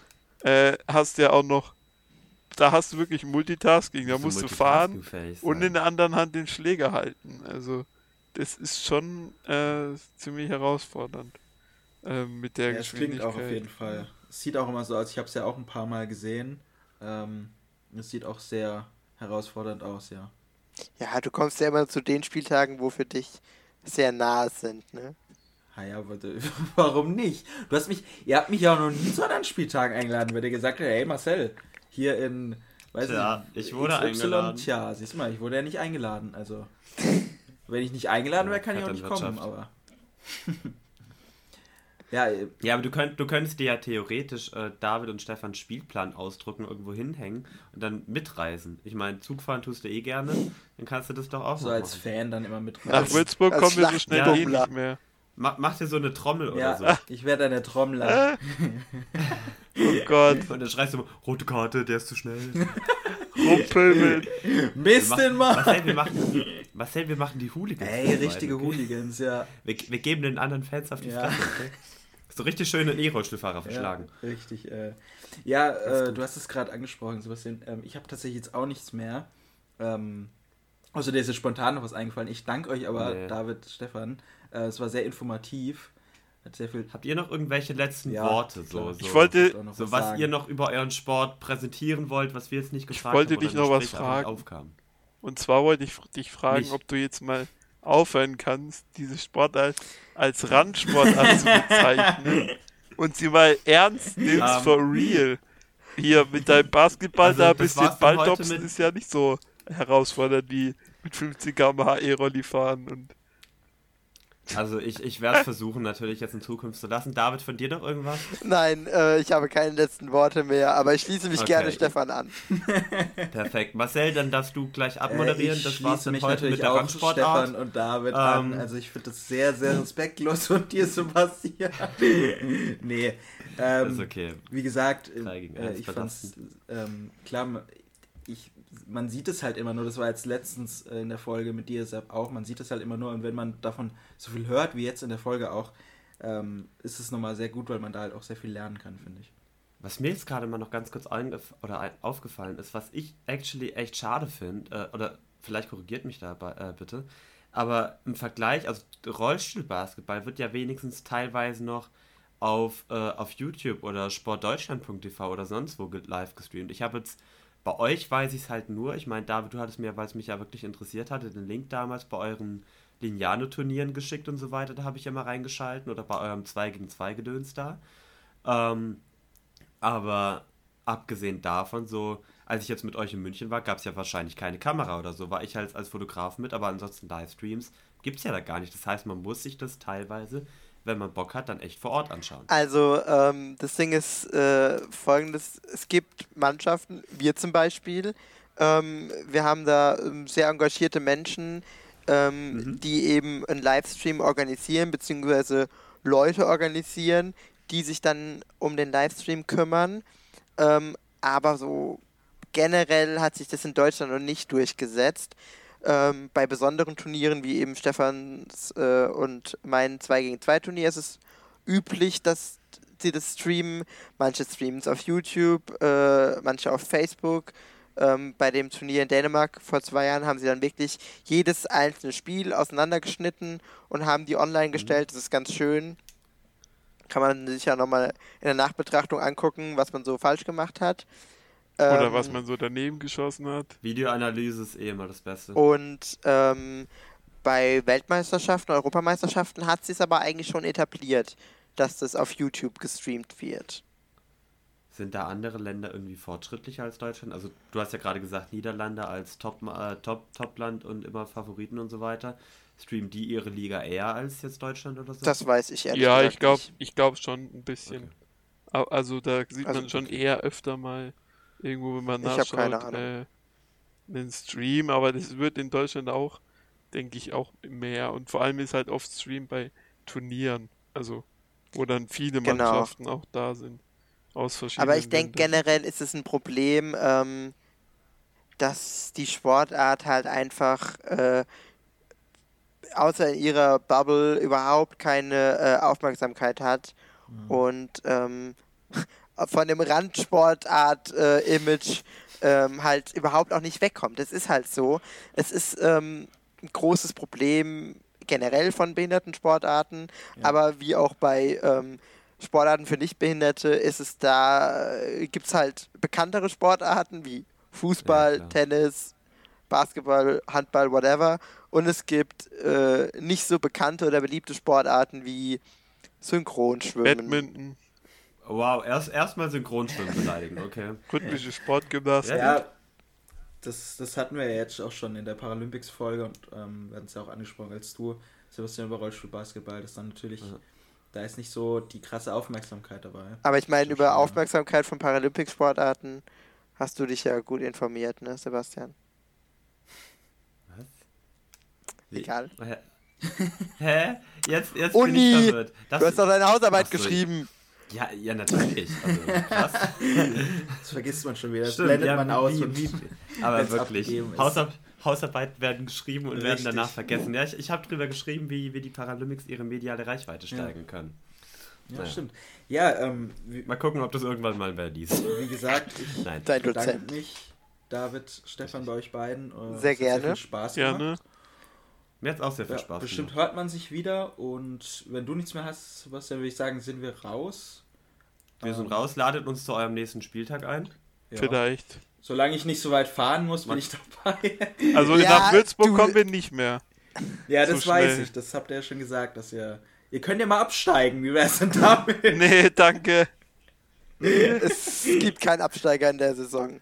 [SPEAKER 4] äh, hast du ja auch noch, da hast du wirklich Multitasking. Da
[SPEAKER 1] So
[SPEAKER 4] musst du fahren und in der anderen Hand den Schläger halten. Also das ist schon äh, ziemlich herausfordernd ähm, mit der
[SPEAKER 2] Ja, es klingt
[SPEAKER 4] Geschwindigkeit.
[SPEAKER 2] auch auf jeden Fall. Es sieht auch immer so aus, ich habe es ja auch ein paar Mal gesehen. Ähm, es sieht auch sehr herausfordernd aus, ja.
[SPEAKER 3] Ja, du kommst ja immer zu den Spieltagen, wo für dich sehr nahe sind, ne?
[SPEAKER 2] Ah ja, aber d- warum nicht? Du hast mich, ihr habt mich ja auch noch nie zu anderen Spieltagen eingeladen, wenn ihr gesagt habt, hey Marcel, hier in, weiß
[SPEAKER 1] Tja,
[SPEAKER 2] nicht,
[SPEAKER 1] ich wurde eingeladen.
[SPEAKER 2] Tja, siehst du mal, ich wurde ja nicht eingeladen, also. Wenn ich nicht eingeladen
[SPEAKER 1] Ja,
[SPEAKER 2] wäre, kann ich auch nicht kommen, aber. ja, äh,
[SPEAKER 1] Ja, aber du, könnt, du könntest dir ja theoretisch äh, David und Stefan Spielplan ausdrucken, irgendwo hinhängen und dann mitreisen. Ich meine, Zugfahren tust du eh gerne, dann kannst du das doch auch
[SPEAKER 2] so als
[SPEAKER 1] machen.
[SPEAKER 2] Fan dann immer mit
[SPEAKER 4] Nach Würzburg
[SPEAKER 3] als
[SPEAKER 4] kommen wir so schnell eh
[SPEAKER 3] Schlachtbummler.
[SPEAKER 4] nicht mehr.
[SPEAKER 1] Mach, mach dir so eine Trommel oder
[SPEAKER 2] Ja,
[SPEAKER 1] so.
[SPEAKER 2] ich werde eine Trommler.
[SPEAKER 4] Oh Gott,
[SPEAKER 1] Und dann schreist du, rote Karte, der ist zu schnell.
[SPEAKER 4] Rumpel mit.
[SPEAKER 2] Mist den Mann!
[SPEAKER 1] Marcel, wir machen, Marcel, wir machen die Hooligans.
[SPEAKER 2] Ey, richtige
[SPEAKER 1] okay?
[SPEAKER 2] Hooligans, ja.
[SPEAKER 1] Wir, wir geben den anderen Fans auf die
[SPEAKER 2] Ja.
[SPEAKER 1] Fresse, okay? So richtig schön einen E-Rollstuhlfahrer verschlagen.
[SPEAKER 2] Ja, richtig. Äh, ja, äh, du hast es gerade angesprochen, Sebastian. Ähm, ich habe tatsächlich jetzt auch nichts mehr. Ähm, außer dir ist jetzt spontan noch was eingefallen. Ich danke euch aber,
[SPEAKER 1] Nee.
[SPEAKER 2] David, Stefan. Äh, es war sehr informativ. Hat sehr viel.
[SPEAKER 1] Habt ihr noch irgendwelche letzten
[SPEAKER 2] Ja,
[SPEAKER 1] Worte? So, so,
[SPEAKER 4] Ich wollte-
[SPEAKER 1] so was
[SPEAKER 2] sagen.
[SPEAKER 1] ihr noch über euren Sport präsentieren wollt, was wir jetzt nicht gefragt
[SPEAKER 4] wollte
[SPEAKER 1] haben. oder
[SPEAKER 4] dich noch was fragen.
[SPEAKER 1] Aufkam.
[SPEAKER 4] Und zwar wollte ich dich fragen,
[SPEAKER 1] Mich.
[SPEAKER 4] ob du jetzt mal aufhören kannst, diese Sportart als Randsportart zu bezeichnen und sie mal ernst nimmst,
[SPEAKER 1] Ähm.
[SPEAKER 4] for real. Hier mit deinem Basketball
[SPEAKER 1] Also,
[SPEAKER 4] da ein bisschen
[SPEAKER 1] mit-
[SPEAKER 4] ist ja nicht so herausfordernd wie mit 50 km/h E-Rolli fahren und
[SPEAKER 1] Also ich, ich werde es versuchen, natürlich jetzt in Zukunft zu lassen. David, von dir noch irgendwas?
[SPEAKER 3] Nein, äh, ich habe keine letzten Worte mehr, aber ich schließe mich
[SPEAKER 1] Okay.
[SPEAKER 3] gerne Stefan an.
[SPEAKER 1] Perfekt. Marcel, dann darfst du gleich abmoderieren.
[SPEAKER 2] Äh, ich
[SPEAKER 1] das war's dann
[SPEAKER 2] mich
[SPEAKER 1] heute
[SPEAKER 2] natürlich
[SPEAKER 1] mit der
[SPEAKER 2] auch. Stefan und David an.
[SPEAKER 1] Ähm.
[SPEAKER 2] Also ich finde das sehr, sehr respektlos von dir, Sebastian. nee. Ähm,
[SPEAKER 1] ist okay.
[SPEAKER 2] Wie gesagt, äh, ich fand's ähm, klar, ich, man sieht es halt immer nur, das war jetzt letztens äh, in der Folge mit dir auch, man sieht es halt immer nur und wenn man davon so viel hört wie jetzt in der Folge auch, ähm, ist es nochmal sehr gut, weil man da halt auch sehr viel lernen kann, finde ich.
[SPEAKER 1] Was mir jetzt gerade mal noch ganz kurz oder aufgefallen ist, was ich actually echt schade finde, äh, oder vielleicht korrigiert mich da äh, bitte, aber im Vergleich, also Rollstuhlbasketball wird ja wenigstens teilweise noch auf, äh, auf YouTube oder sportdeutschland.tv oder sonst wo live gestreamt. Ich habe jetzt, bei euch weiß ich es halt nur, ich meine, David, du hattest mir, weil es mich ja wirklich interessiert hatte, den Link damals bei euren Lignano-Turnieren geschickt und so weiter, da habe ich ja mal reingeschalten oder bei eurem 2 gegen 2 Gedöns da. Ähm, aber abgesehen davon, so, als ich jetzt mit euch in München war, gab es ja wahrscheinlich keine Kamera oder so, war ich halt als Fotograf mit, aber ansonsten Livestreams gibt es ja da gar nicht. Das heißt, man muss sich das teilweise, wenn man Bock hat, dann echt vor Ort anschauen.
[SPEAKER 3] Also, ähm, das Ding ist äh, folgendes: Es gibt Mannschaften, wir zum Beispiel, ähm, wir haben da ähm, sehr engagierte Menschen, ähm, mhm. die eben einen Livestream organisieren, beziehungsweise Leute organisieren, die sich dann um den Livestream kümmern. Ähm, aber so generell hat sich das in Deutschland noch nicht durchgesetzt. Ähm, bei besonderen Turnieren wie eben Stefans äh, und mein 2 gegen 2 Turnier ist es üblich, dass sie das streamen. Manche streamen es auf YouTube, äh, manche auf Facebook. Ähm, bei dem Turnier in Dänemark vor zwei Jahren haben sie dann wirklich jedes einzelne Spiel auseinandergeschnitten und haben die online mhm. gestellt. Das ist ganz schön. Kann man sich ja nochmal in der Nachbetrachtung angucken, was man so falsch gemacht hat.
[SPEAKER 4] Oder ähm, was man so daneben geschossen hat.
[SPEAKER 1] Videoanalyse ist eh immer das Beste.
[SPEAKER 3] Und ähm, bei Weltmeisterschaften, Europameisterschaften hat sie es aber eigentlich schon etabliert, dass das auf YouTube gestreamt wird.
[SPEAKER 1] Sind da andere Länder irgendwie fortschrittlicher als Deutschland? Also du hast ja gerade gesagt, Niederlande als Top, äh, Top, Topland und immer Favoriten und so weiter. Streamen die ihre Liga eher als jetzt Deutschland oder so?
[SPEAKER 3] Das weiß ich ehrlich
[SPEAKER 4] Ja, ich glaube ich glaub schon ein bisschen. Okay. Also da sieht also, man schon okay. eher öfter mal irgendwo, wenn man ich nachschaut, äh, einen Stream, aber das wird in Deutschland auch, denke ich, auch mehr. Und vor allem ist halt oft Stream bei Turnieren, also wo dann viele genau. Mannschaften auch da sind. Aus verschiedenen
[SPEAKER 3] Aber ich denke generell ist es ein Problem, ähm, dass die Sportart halt einfach äh, außer in ihrer Bubble überhaupt keine äh, Aufmerksamkeit hat. Mhm. Und ähm, von dem Randsportart-Image äh, ähm, halt überhaupt auch nicht wegkommt. Das ist halt so. Es ist ähm, ein großes Problem generell von Behindertensportarten, ja. aber wie auch bei ähm, Sportarten für Nichtbehinderte ist es da, äh, gibt es halt bekanntere Sportarten wie Fußball, ja, Tennis, Basketball, Handball, whatever. Und es gibt äh, nicht so bekannte oder beliebte Sportarten wie Synchronschwimmen.
[SPEAKER 4] Badminton.
[SPEAKER 1] Wow, erst erstmal Synchronschwimmen beleidigen, okay.
[SPEAKER 4] Rhythmische Sportgymnastik.
[SPEAKER 2] Ja, das, das hatten wir ja jetzt auch schon in der Paralympics-Folge und ähm, wir hatten es ja auch angesprochen, als du, Sebastian, über Rollstuhlbasketball, das dann natürlich. Ja da ist nicht so die krasse Aufmerksamkeit dabei.
[SPEAKER 3] Aber ich meine, über Aufmerksamkeit von Paralympic-Sportarten hast du dich ja gut informiert, ne, Sebastian?
[SPEAKER 1] Was?
[SPEAKER 3] Egal.
[SPEAKER 1] Hä? Jetzt, jetzt
[SPEAKER 3] Uni, bin ich verwirrt. Das du hast doch deine Hausarbeit so, geschrieben.
[SPEAKER 1] Ja, ja, natürlich. Also, krass.
[SPEAKER 2] Das vergisst man schon wieder. Das Stimmt, blendet ja, man aus. Wie,
[SPEAKER 1] aber wirklich. Hausarbeit, Hausarbeit werden geschrieben und Richtig. werden danach vergessen. Ja, ich, ich habe drüber geschrieben, wie, wie die Paralympics ihre mediale Reichweite steigen ja. können.
[SPEAKER 2] Ja, naja. stimmt. Ja, ähm,
[SPEAKER 1] mal gucken, ob das irgendwann mal wer liest.
[SPEAKER 2] Wie gesagt, ich
[SPEAKER 3] Nein. Dein
[SPEAKER 2] bedanke mich, David, Stefan, bei euch beiden.
[SPEAKER 3] Äh, sehr gerne. Sehr
[SPEAKER 2] viel Spaß gemacht. Gerne.
[SPEAKER 1] Mir hat auch sehr viel ja, Spaß
[SPEAKER 2] Bestimmt gemacht. hört man sich wieder und wenn du nichts mehr hast, Sebastian, würde ich sagen, sind wir raus.
[SPEAKER 1] Wir sind ähm, raus, ladet uns zu eurem nächsten Spieltag ein.
[SPEAKER 4] Ja. Vielleicht.
[SPEAKER 2] Solange ich nicht so weit fahren muss, bin ich dabei.
[SPEAKER 4] Also ja, nach Würzburg kommen wir nicht mehr.
[SPEAKER 2] Ja, das so weiß ich. Das habt ihr ja schon gesagt, dass ihr. Ihr könnt ja mal absteigen. Wie wär's denn damit?
[SPEAKER 4] nee, danke.
[SPEAKER 3] es gibt keinen Absteiger in der Saison.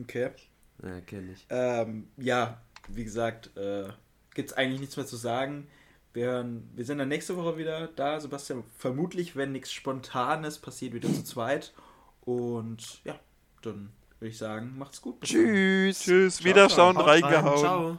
[SPEAKER 2] Okay.
[SPEAKER 1] Ja, kenn ich.
[SPEAKER 2] Ähm, ja, wie gesagt, äh, gibt's eigentlich nichts mehr zu sagen. Wir, hören, wir sind dann nächste Woche wieder da, Sebastian. Vermutlich, wenn nichts Spontanes passiert, wieder zu zweit. Und ja, dann würde ich sagen, macht's gut.
[SPEAKER 3] Tschüss.
[SPEAKER 4] Tschüss, Wiederschauen, reingehauen. Ciao.